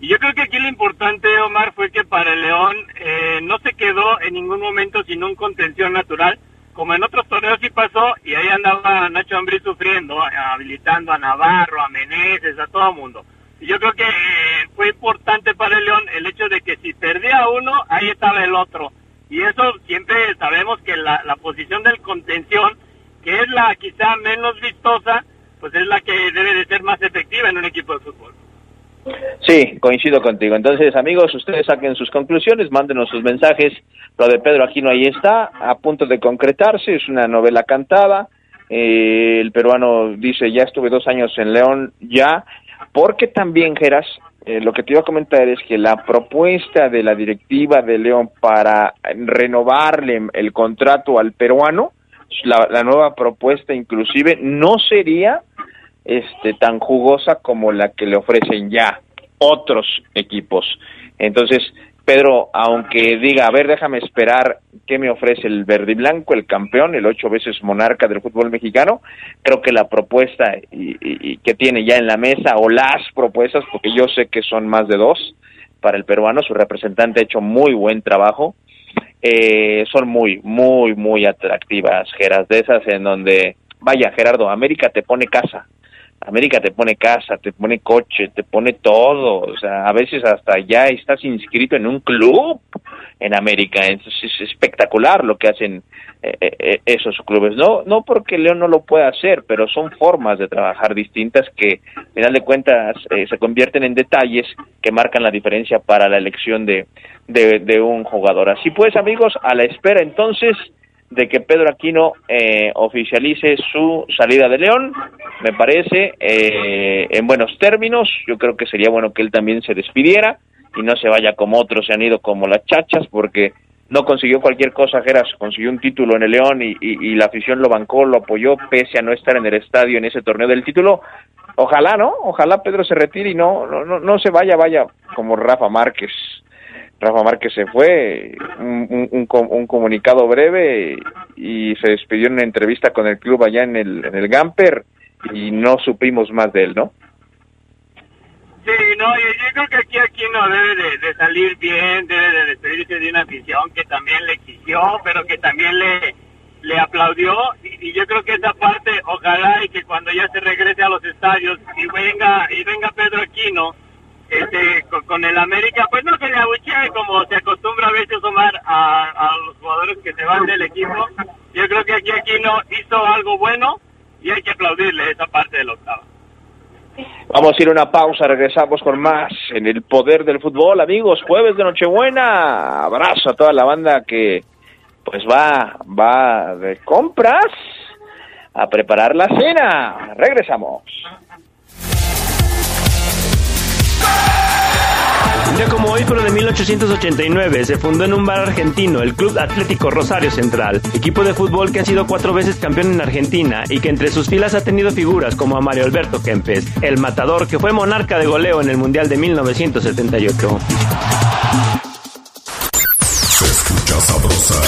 Y yo creo que aquí lo importante, Omar, fue que para el León eh, no se en ningún momento sin un contención natural, como en otros torneos sí pasó, y ahí andaba Nacho Ambrí sufriendo, habilitando a Navarro, a Meneses, a todo mundo. Y yo creo que eh, fue importante para el León el hecho de que si perdía uno, ahí estaba el otro. Y eso siempre sabemos que la, la posición del contención, que es la quizá menos vistosa, pues es la que debe de ser más efectiva en un equipo de fútbol. Sí, coincido contigo. Entonces, amigos, ustedes saquen sus conclusiones, mándenos sus mensajes. Lo de Pedro Aquino ahí está, a punto de concretarse, es una novela cantada. Eh, el peruano dice, ya estuve dos años en León, ya, porque también, Geras, eh, lo que te iba a comentar es que la propuesta de la directiva de León para renovarle el contrato al peruano, la, la nueva propuesta inclusive, no sería este, tan jugosa como la que le ofrecen ya otros equipos. Entonces, Pedro, aunque diga, a ver, déjame esperar qué me ofrece el verde y blanco, el campeón, el ocho veces monarca del fútbol mexicano, creo que la propuesta y, que tiene ya en la mesa, o las propuestas, porque yo sé que son más de dos, para el peruano, su representante ha hecho muy buen trabajo, eh, son muy, muy, muy atractivas, Geras, de esas en donde, vaya, Gerardo, América te pone casa, América te pone casa, te pone coche, te pone todo, o sea, a veces hasta ya estás inscrito en un club en América, entonces es espectacular lo que hacen eh, eh, eh, esos clubes, no no porque León no lo pueda hacer, pero son formas de trabajar distintas que, al final de cuentas, se convierten en detalles que marcan la diferencia para la elección de, de un jugador. Así pues, amigos, a la espera entonces de que Pedro Aquino eh, oficialice su salida de León, me parece, eh, en buenos términos. Yo creo que sería bueno que él también se despidiera y no se vaya como otros se han ido como las chachas, porque no consiguió cualquier cosa, Geras, consiguió un título en el León y, y, la afición lo bancó, lo apoyó, pese a no estar en el estadio en ese torneo del título. Ojalá, ¿no? Ojalá Pedro se retire y no, no, no, no se vaya, vaya como Rafa Márquez Rafa Márquez se fue, un, un, un, comunicado breve y se despidió en una entrevista con el club allá en el, en el Gamper y no supimos más de él, ¿no? Sí, no, yo, creo que aquí, aquí no debe de, salir bien, debe de despedirse de una afición que también le exigió, pero que también le, le aplaudió y, y, yo creo que esa parte, ojalá y que cuando ya se regrese a los estadios y venga y venga Pedro Aquino, este, con, el América, pues no se le abuchee como se acostumbra a veces Omar a, los jugadores que se van del equipo. Yo creo que aquí Aquino hizo algo bueno y hay que aplaudirle esa parte del octavo. Vamos a ir a una pausa, regresamos con más en el poder del fútbol, amigos. Jueves de Nochebuena, abrazo a toda la banda que pues va va de compras a preparar la cena. Regresamos. Día como hoy, pero de 1889, se fundó en un bar argentino el Club Atlético Rosario Central, equipo de fútbol que ha sido cuatro veces campeón en Argentina y que entre sus filas ha tenido figuras como a Mario Alberto Kempes, el matador que fue monarca de goleo en el Mundial de 1978. Se escucha sabrosa,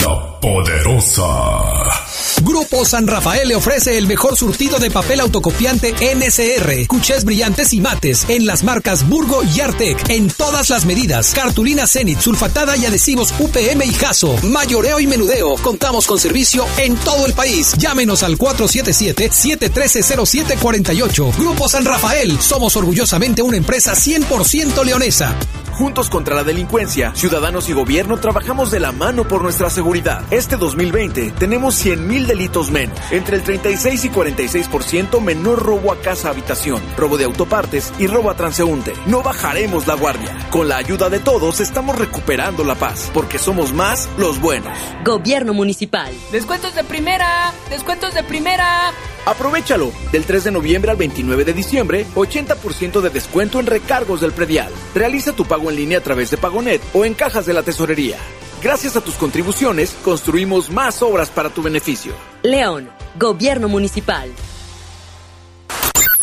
la poderosa. Grupo San Rafael le ofrece el mejor surtido de papel autocopiante NSR, cuchés brillantes y mates en las marcas Burgo y Artec en todas las medidas. Cartulina Zenit, sulfatada y adhesivos UPM y Jaso. Mayoreo y menudeo. Contamos con servicio en todo el país. Llámenos al 477-713-0748. Grupo San Rafael. Somos orgullosamente una empresa 100% leonesa. Juntos contra la delincuencia, ciudadanos y gobierno trabajamos de la mano por nuestra seguridad. Este 2020 tenemos 100.000 delitos menos, entre el 36 y 46% menor robo a casa habitación, robo de autopartes y robo a transeúnte. No bajaremos la guardia. Con la ayuda de todos estamos recuperando la paz, porque somos más los buenos. Gobierno municipal. Descuentos de primera, descuentos de primera. Aprovechalo. Del 3 de noviembre al 29 de diciembre, 80% de descuento en recargos del predial. Realiza tu pago en línea a través de Pagonet o en cajas de la tesorería. Gracias a tus contribuciones, construimos más obras para tu beneficio. León, Gobierno Municipal.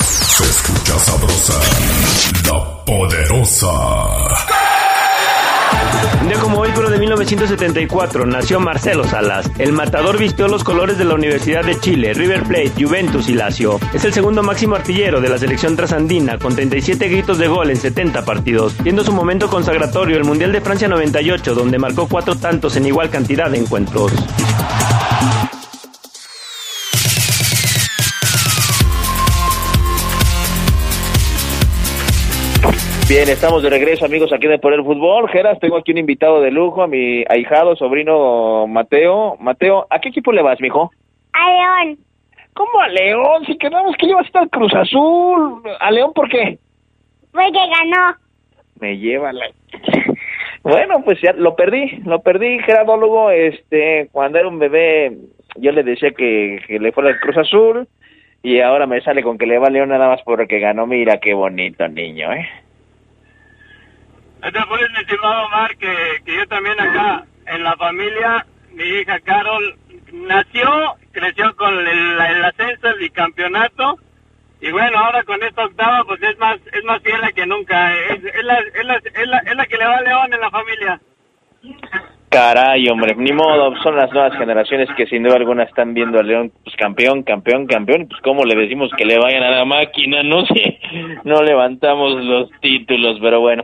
Se escucha sabrosa, la poderosa. Un día como hoy, pero de 1974, nació Marcelo Salas. El matador vistió los colores de la Universidad de Chile, River Plate, Juventus y Lazio. Es el segundo máximo artillero de la selección trasandina, con 37 gritos de gol en 70 partidos, siendo su momento consagratorio el Mundial de Francia 98, donde marcó cuatro tantos en igual cantidad de encuentros. Bien, estamos de regreso, amigos, aquí de Por el Fútbol. Geras, tengo aquí un invitado de lujo, a mi ahijado, sobrino Mateo. Mateo, ¿a qué equipo le vas, mijo? A León. ¿Cómo a León? Si quedamos que le ibas a estar al Cruz Azul. ¿A León por qué? Porque ganó. Me lleva la... Bueno, pues ya lo perdí, lo perdí, geradólogo. Este, cuando era un bebé, yo le decía que, que le fuera al Cruz Azul. Y ahora me sale con que le va a León nada más porque ganó. Mira qué bonito niño, ¿eh? Este fue mi estimado Omar, que, que yo también acá en la familia, mi hija Carol nació, creció con el, el ascenso, el bicampeonato, y bueno, ahora con esta octava, pues es más es más fiel que nunca. Es, es, la, es, la, es, la, es la que le va a León en la familia. Caray, hombre, ni modo, son las nuevas generaciones que sin duda alguna están viendo a León pues campeón, campeón, campeón, pues cómo le decimos que le vayan a la máquina, no sé, no levantamos los títulos, pero bueno.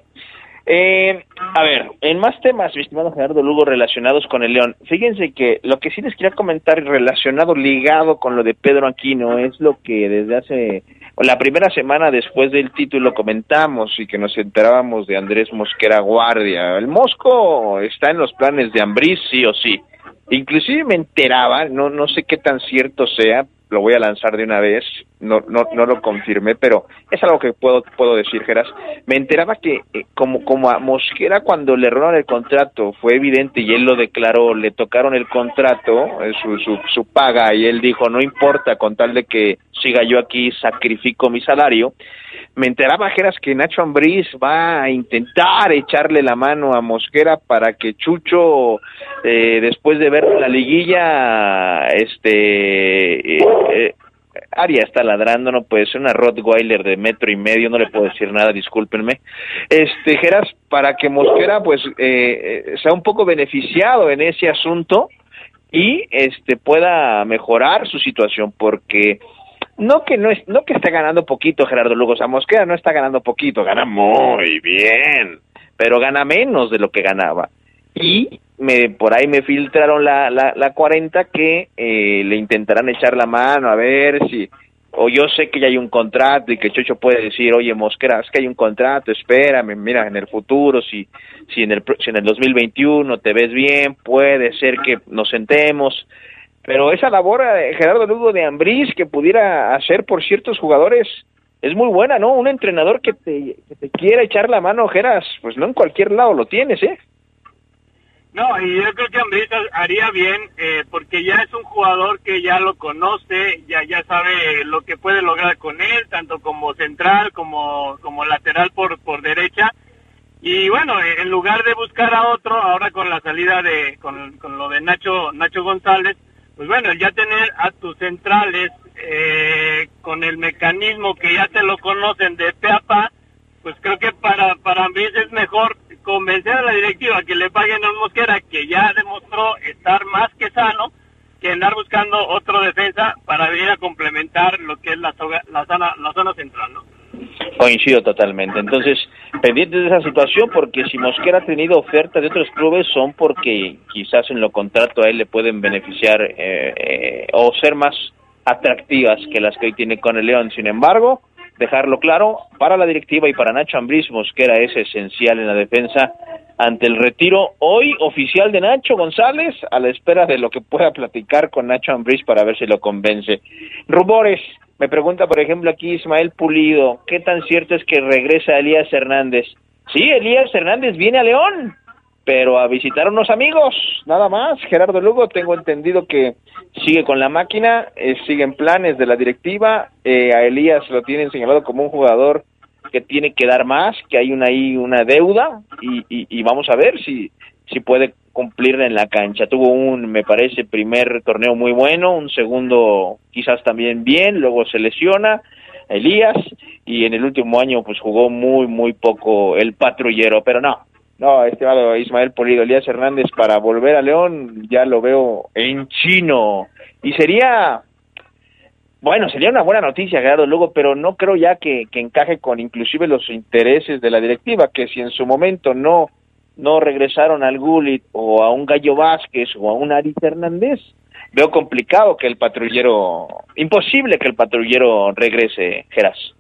Eh, a ver, en más temas, mi estimado Gerardo Lugo, relacionados con el León, fíjense que lo que sí les quería comentar relacionado, ligado con lo de Pedro Aquino, es lo que desde hace la primera semana después del título comentamos y que nos enterábamos de Andrés Mosquera Guardia. El Mosco está en los planes de Ambriz, sí o sí. Inclusive me enteraba, no, no sé qué tan cierto sea, lo voy a lanzar de una vez, no, no, no lo confirmé, pero es algo que puedo, puedo decir, Geras. Me enteraba que eh, como, como a Mosquera cuando le robaron el contrato, fue evidente y él lo declaró, le tocaron el contrato, eh, su, su, su paga, y él dijo, no importa, con tal de que siga yo aquí, sacrifico mi salario. Me enteraba, Geras, que Nacho Ambriz va a intentar echarle la mano a Mosquera para que Chucho, eh, después de ver la liguilla, este... Eh, eh, Aria está ladrando, no puede ser una Rottweiler de metro y medio, no le puedo decir nada, discúlpenme. Este, Geras, para que Mosquera, pues, eh, sea un poco beneficiado en ese asunto y, este, pueda mejorar su situación, porque no que no es, no que esté ganando poquito Gerardo Lugo, o Mosquera no está ganando poquito, gana muy bien, pero gana menos de lo que ganaba. Y me por ahí me filtraron la, la, la 40 que eh, le intentarán echar la mano a ver si o yo sé que ya hay un contrato y que Chocho puede decir, oye Mosquera, es que hay un contrato, espérame, mira, en el futuro, si, si, en, el, si en el 2021 te ves bien, puede ser que nos sentemos, pero esa labor de Gerardo Lugo de Ambriz que pudiera hacer por ciertos jugadores es muy buena, ¿no? Un entrenador que te, que te quiera echar la mano, Geras, pues no en cualquier lado lo tienes, ¿eh? No, y yo creo que Ambriz haría bien eh, porque ya es un jugador que ya lo conoce, ya ya sabe lo que puede lograr con él, tanto como central como como lateral por por derecha. Y bueno, en lugar de buscar a otro, ahora con la salida de con, con lo de Nacho Nacho González, pues bueno, ya tener a tus centrales eh, con el mecanismo que ya te lo conocen de peapa, pues creo que para para Ambriz es mejor convencer a la directiva que le paguen a Mosquera, que ya demostró estar más que sano, que andar buscando otro defensa para venir a complementar lo que es la, la, zona, la zona central, ¿no? Coincido totalmente. Entonces, pendientes de esa situación, porque si Mosquera ha tenido ofertas de otros clubes, son porque quizás en lo contrato a él le pueden beneficiar eh, eh, o ser más atractivas que las que hoy tiene con el León. Sin embargo, dejarlo claro, para la directiva y para Nacho Ambriz, Mosquera es esencial en la defensa ante el retiro hoy oficial de Nacho González, a la espera de lo que pueda platicar con Nacho Ambriz para ver si lo convence. Rumores, me pregunta por ejemplo aquí Ismael Pulido, ¿qué tan cierto es que regresa Elías Hernández? Sí, Elías Hernández viene a León, pero a visitar a unos amigos, nada más. Gerardo Lugo, tengo entendido que sigue con la máquina, eh, siguen planes de la directiva, eh, a Elías lo tienen señalado como un jugador que tiene que dar más, que hay una ahí una deuda y, y, vamos a ver si si puede cumplirla en la cancha. Tuvo un, me parece, primer torneo muy bueno, un segundo quizás también bien, luego se lesiona Elías y en el último año pues jugó muy muy poco el patrullero, pero no, no, estimado Ismael Polido, Elías Hernández para volver a León ya lo veo en chino. Y sería, bueno, sería una buena noticia, Gerardo Lugo, pero no creo ya que, que encaje con inclusive los intereses de la directiva, que si en su momento no, no regresaron al Gulit o a un Gallo Vázquez o a un Aris Hernández, veo complicado que el patrullero, imposible que el patrullero regrese, Geras.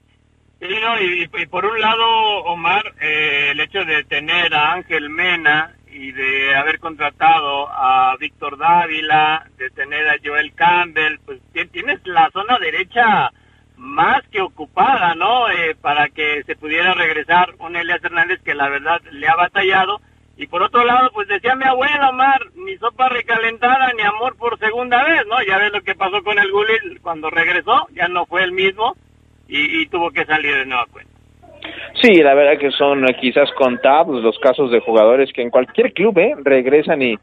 Sí, no, y, por un lado, Omar, eh, el hecho de tener a Ángel Mena y de haber contratado a Víctor Dávila, de tener a Joel Campbell, pues tienes la zona derecha más que ocupada, ¿no? Eh, para que se pudiera regresar un Elias Hernández que la verdad le ha batallado. Y por otro lado, pues decía mi abuelo, Omar, ni sopa recalentada ni amor por segunda vez, ¿no? Ya ves lo que pasó con el Gullit cuando regresó, ya no fue el mismo y, tuvo que salir de nueva cuenta. Sí, la verdad que son quizás contados los casos de jugadores que en cualquier club eh, regresan y,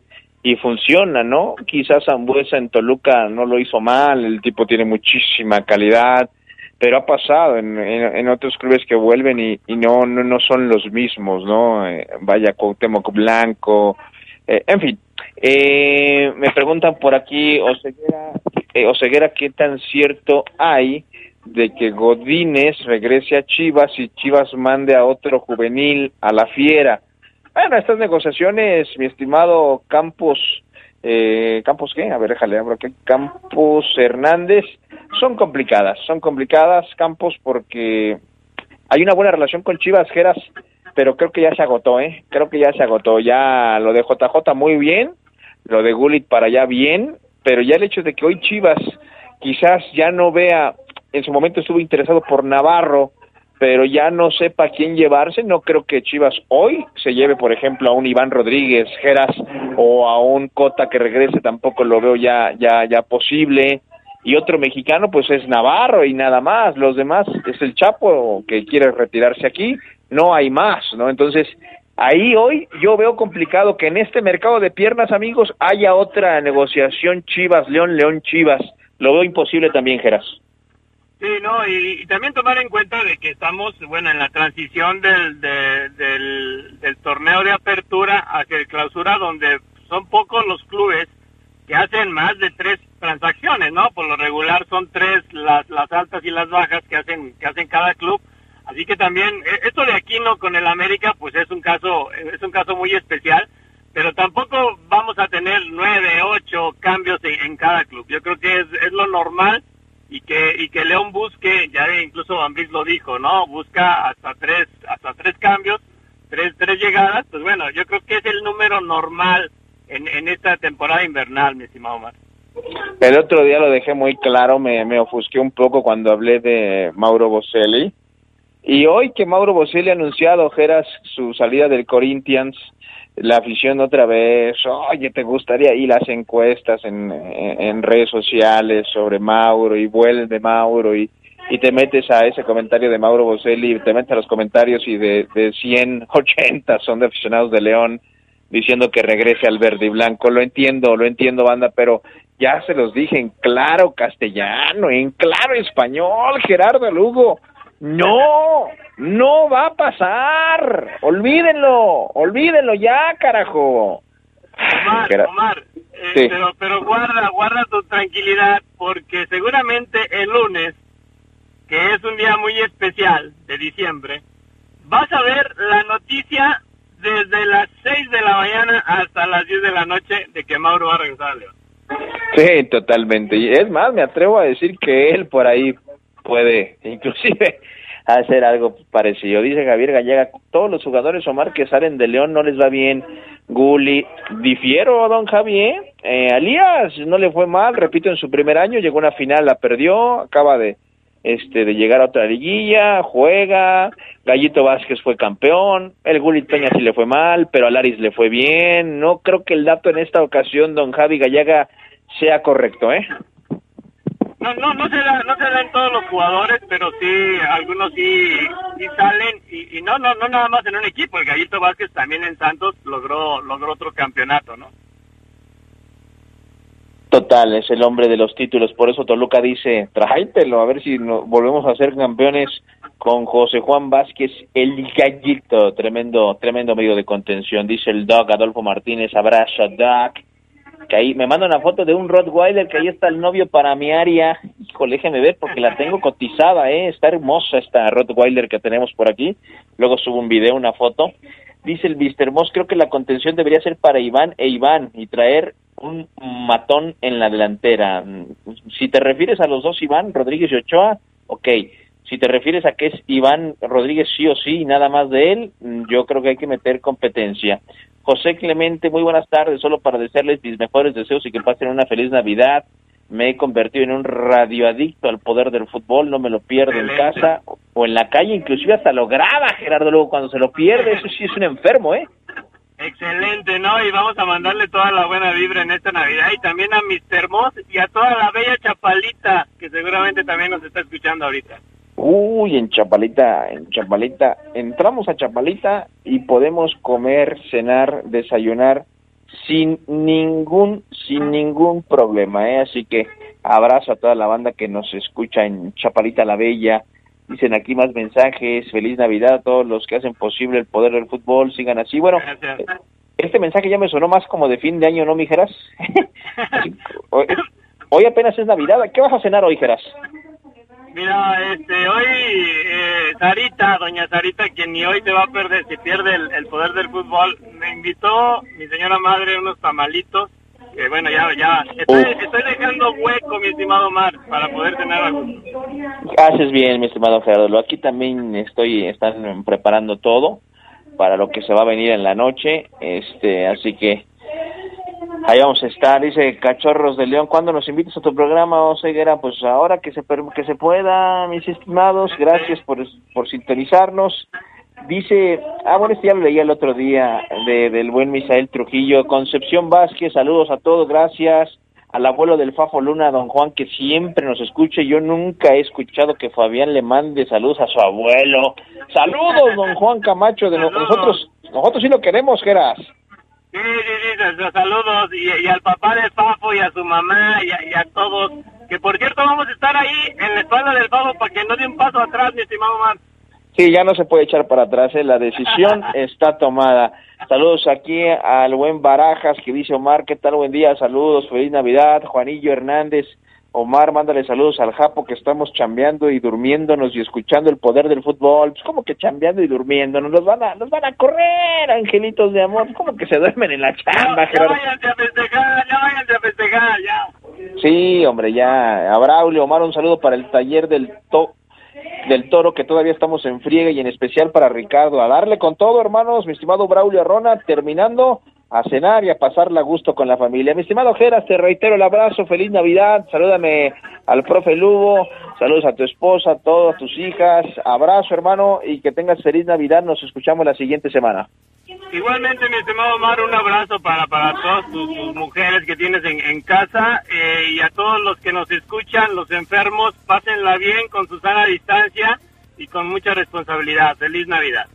y funcionan, ¿no? Quizás Zambuesa en Toluca no lo hizo mal, el tipo tiene muchísima calidad, pero ha pasado en, en, otros clubes que vuelven y, y no, no, no son los mismos, ¿no? Eh, vaya Cuauhtémoc Blanco, eh, en fin. Eh, me preguntan por aquí, Oseguera, eh, Oseguera, ¿qué tan cierto hay de que Godínez regrese a Chivas y Chivas mande a otro juvenil a la fiera. Bueno, estas negociaciones, mi estimado Campos, eh, Campos qué, a ver, déjale, abro aquí, Campos Hernández, son complicadas, son complicadas, Campos, porque hay una buena relación con Chivas, Geras, pero creo que ya se agotó, ¿eh? Creo que ya se agotó, ya lo de JJ muy bien, lo de Gullit para allá bien, pero ya el hecho de que hoy Chivas quizás ya no vea en su momento estuvo interesado por Navarro, pero ya no sepa quién llevarse, no creo que Chivas hoy se lleve, por ejemplo, a un Iván Rodríguez, Geras o a un Cota que regrese, tampoco lo veo ya ya ya posible. Y otro mexicano pues es Navarro y nada más, los demás es el Chapo que quiere retirarse aquí, no hay más, ¿no? Entonces, ahí hoy yo veo complicado que en este mercado de piernas, amigos, haya otra negociación Chivas León León Chivas. Lo veo imposible también, Geras. Sí, no, y, también tomar en cuenta de que estamos, bueno, en la transición del, del, del, torneo de apertura hacia el clausura, donde son pocos los clubes que hacen más de tres transacciones, ¿no? Por lo regular son tres las, las altas y las bajas que hacen, que hacen cada club. Así que también, e, esto de Aquino con el América, pues es un caso, es un caso muy especial, pero tampoco vamos a tener nueve, ocho cambios en, en cada club. Yo creo que es, es lo normal y que y que León busque ya incluso Ambris lo dijo no busca hasta tres hasta tres cambios tres tres llegadas pues bueno yo creo que es el número normal en, en esta temporada invernal mi estimado Omar. El otro día lo dejé muy claro me, me ofusqué un poco cuando hablé de Mauro Boselli. Y hoy que Mauro Boselli ha anunciado su salida del Corinthians la afición otra vez, oye, ¿te gustaría? Y las encuestas en, en, redes sociales sobre Mauro y vuelve Mauro y, y te metes a ese comentario de Mauro Boselli, te metes a los comentarios y de, de 180 son de aficionados de León diciendo que regrese al verde y blanco. Lo entiendo, lo entiendo, banda, pero ya se los dije en claro castellano, en claro español, Gerardo Lugo. No, no va a pasar. Olvídenlo, olvídenlo ya, carajo. Omar, Omar, eh, pero, pero guarda, guarda tu tranquilidad porque seguramente el lunes, que es un día muy especial de diciembre, vas a ver la noticia desde las 6 de la mañana hasta las 10 de la noche de que Mauro va a regresar a León. Sí, totalmente. Y es más, me atrevo a decir que él por ahí puede inclusive hacer algo parecido. Dice Javier Gallega, todos los jugadores Omar que salen de León no les va bien. Gulli, difiero, don Javier. Eh, Alías no le fue mal, repito, en su primer año llegó a una final, la perdió, acaba de este de llegar a otra liguilla, juega, Gallito Vázquez fue campeón, el Gulli Peña sí le fue mal, pero a Laris le fue bien. No creo que el dato en esta ocasión, don Javi Gallaga, sea correcto, ¿eh? No, no, no se da, no se da todos los jugadores, pero sí, algunos sí, sí salen y, y, no, no, no nada más en un equipo. El Gallito Vázquez también en Santos logró, logró otro campeonato, ¿no? Total, es el hombre de los títulos, por eso Toluca dice, tráetelo, a ver si nos volvemos a ser campeones con José Juan Vázquez, el gallito, tremendo, tremendo medio de contención, dice el Doc Adolfo Martínez, abrazo Doc, que ahí me manda una foto de un Rottweiler, que ahí está el novio para mi área, híjole, déjeme ver porque la tengo cotizada, eh, está hermosa esta Rottweiler que tenemos por aquí, luego subo un video, una foto, dice el Mr. Moss, creo que la contención debería ser para Iván e Iván y traer un matón en la delantera. Si te refieres a los dos Iván, Rodríguez y Ochoa, ok. Si te refieres a que es Iván Rodríguez sí o sí y nada más de él, yo creo que hay que meter competencia. José Clemente, muy buenas tardes, solo para desearles mis mejores deseos y que pasen una feliz Navidad. Me he convertido en un radioadicto al poder del fútbol, no me lo pierdo en casa o en la calle, inclusive hasta lo graba Gerardo luego cuando se lo pierde, eso sí es un enfermo, ¿eh? Excelente, ¿no? Y vamos a mandarle toda la buena vibra en esta Navidad y también a Mr. Moss y a toda la bella Chapalita, que seguramente también nos está escuchando ahorita. Uy, en Chapalita, en Chapalita, entramos a Chapalita y podemos comer, cenar, desayunar sin ningún, sin ningún problema, ¿eh? Así que abrazo a toda la banda que nos escucha en Chapalita la Bella, Dicen aquí más mensajes, feliz Navidad a todos los que hacen posible el poder del fútbol, sigan así. Bueno, este mensaje ya me sonó más como de fin de año, ¿no, mijeras? hoy, apenas es Navidad, ¿qué vas a cenar hoy, Geras? Mira, este, hoy eh, Sarita, doña Sarita, quien ni hoy te va a perder, si pierde el poder del fútbol, me invitó mi señora madre unos tamalitos bueno, ya, ya, estoy, estoy, dejando hueco, mi estimado Mar, para poder tener algo. Haces bien, mi estimado Gerardo. Aquí también estoy, están preparando todo para lo que se va a venir en la noche, este, así que ahí vamos a estar. Dice Cachorros de León, ¿cuándo nos invitas a tu programa, Oseguera? Pues ahora que se, que se pueda, mis estimados, gracias por, por sintonizarnos. Dice, ah, bueno, este ya lo leí el otro día de, del buen Misael Trujillo. Concepción Vázquez, saludos a todos, gracias. Al abuelo del Fafo Luna, don Juan, que siempre nos escuche. Yo nunca he escuchado que Fabián le mande saludos a su abuelo. Saludos, don Juan Camacho, de nosotros. Nosotros sí lo queremos, Geras. Sí, sí, sí, saludos. Y, al papá del Fafo y a su mamá y a, todos. Que por cierto, vamos a estar ahí en la espalda del Fafo para que no dé un paso atrás, mi estimado Mar. Sí, ya no se puede echar para atrás, ¿eh? la decisión está tomada. Saludos aquí al buen Barajas que dice Omar, ¿qué tal? Buen día, saludos, feliz Navidad. Juanillo Hernández, Omar, mándale saludos al Japo que estamos chambeando y durmiéndonos y escuchando el poder del fútbol. Pues como que chambeando y durmiendo, nos van a, nos van a correr, angelitos de amor. Como que se duermen en la chamba, ya váyanse a festejar, ya váyanse a festejar, ya. Sí, hombre, ya. A Braulio, Omar, un saludo para el taller del to del Toro, que todavía estamos en friega y en especial para Ricardo. A darle con todo, hermanos, mi estimado Braulio Arrona, terminando a cenar y a pasarla a gusto con la familia. Mi estimado Geras, te reitero el abrazo, feliz Navidad, salúdame al profe Lugo, saludos a tu esposa, a todas tus hijas, abrazo hermano y que tengas feliz Navidad, nos escuchamos la siguiente semana. Igualmente, mi estimado Omar, un abrazo para, para todas tus, mujeres que tienes en, en casa eh, y a todos los que nos escuchan, los enfermos, pásenla bien con su sana distancia y con mucha responsabilidad. Feliz Navidad.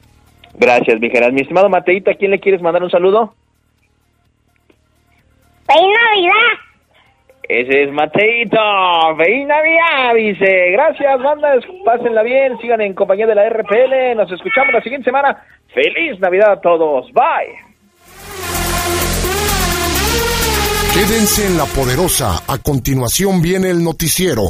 Gracias, mi Mi estimado Mateito, ¿a quién le quieres mandar un saludo? ¡Feliz Navidad! Ese es Mateito. ¡Feliz Navidad! Dice. Gracias, bandas. Pásenla bien. Sigan en compañía de la RPL. Nos escuchamos la siguiente semana. ¡Feliz Navidad a todos! Bye. Quédense en la poderosa. A continuación viene el noticiero.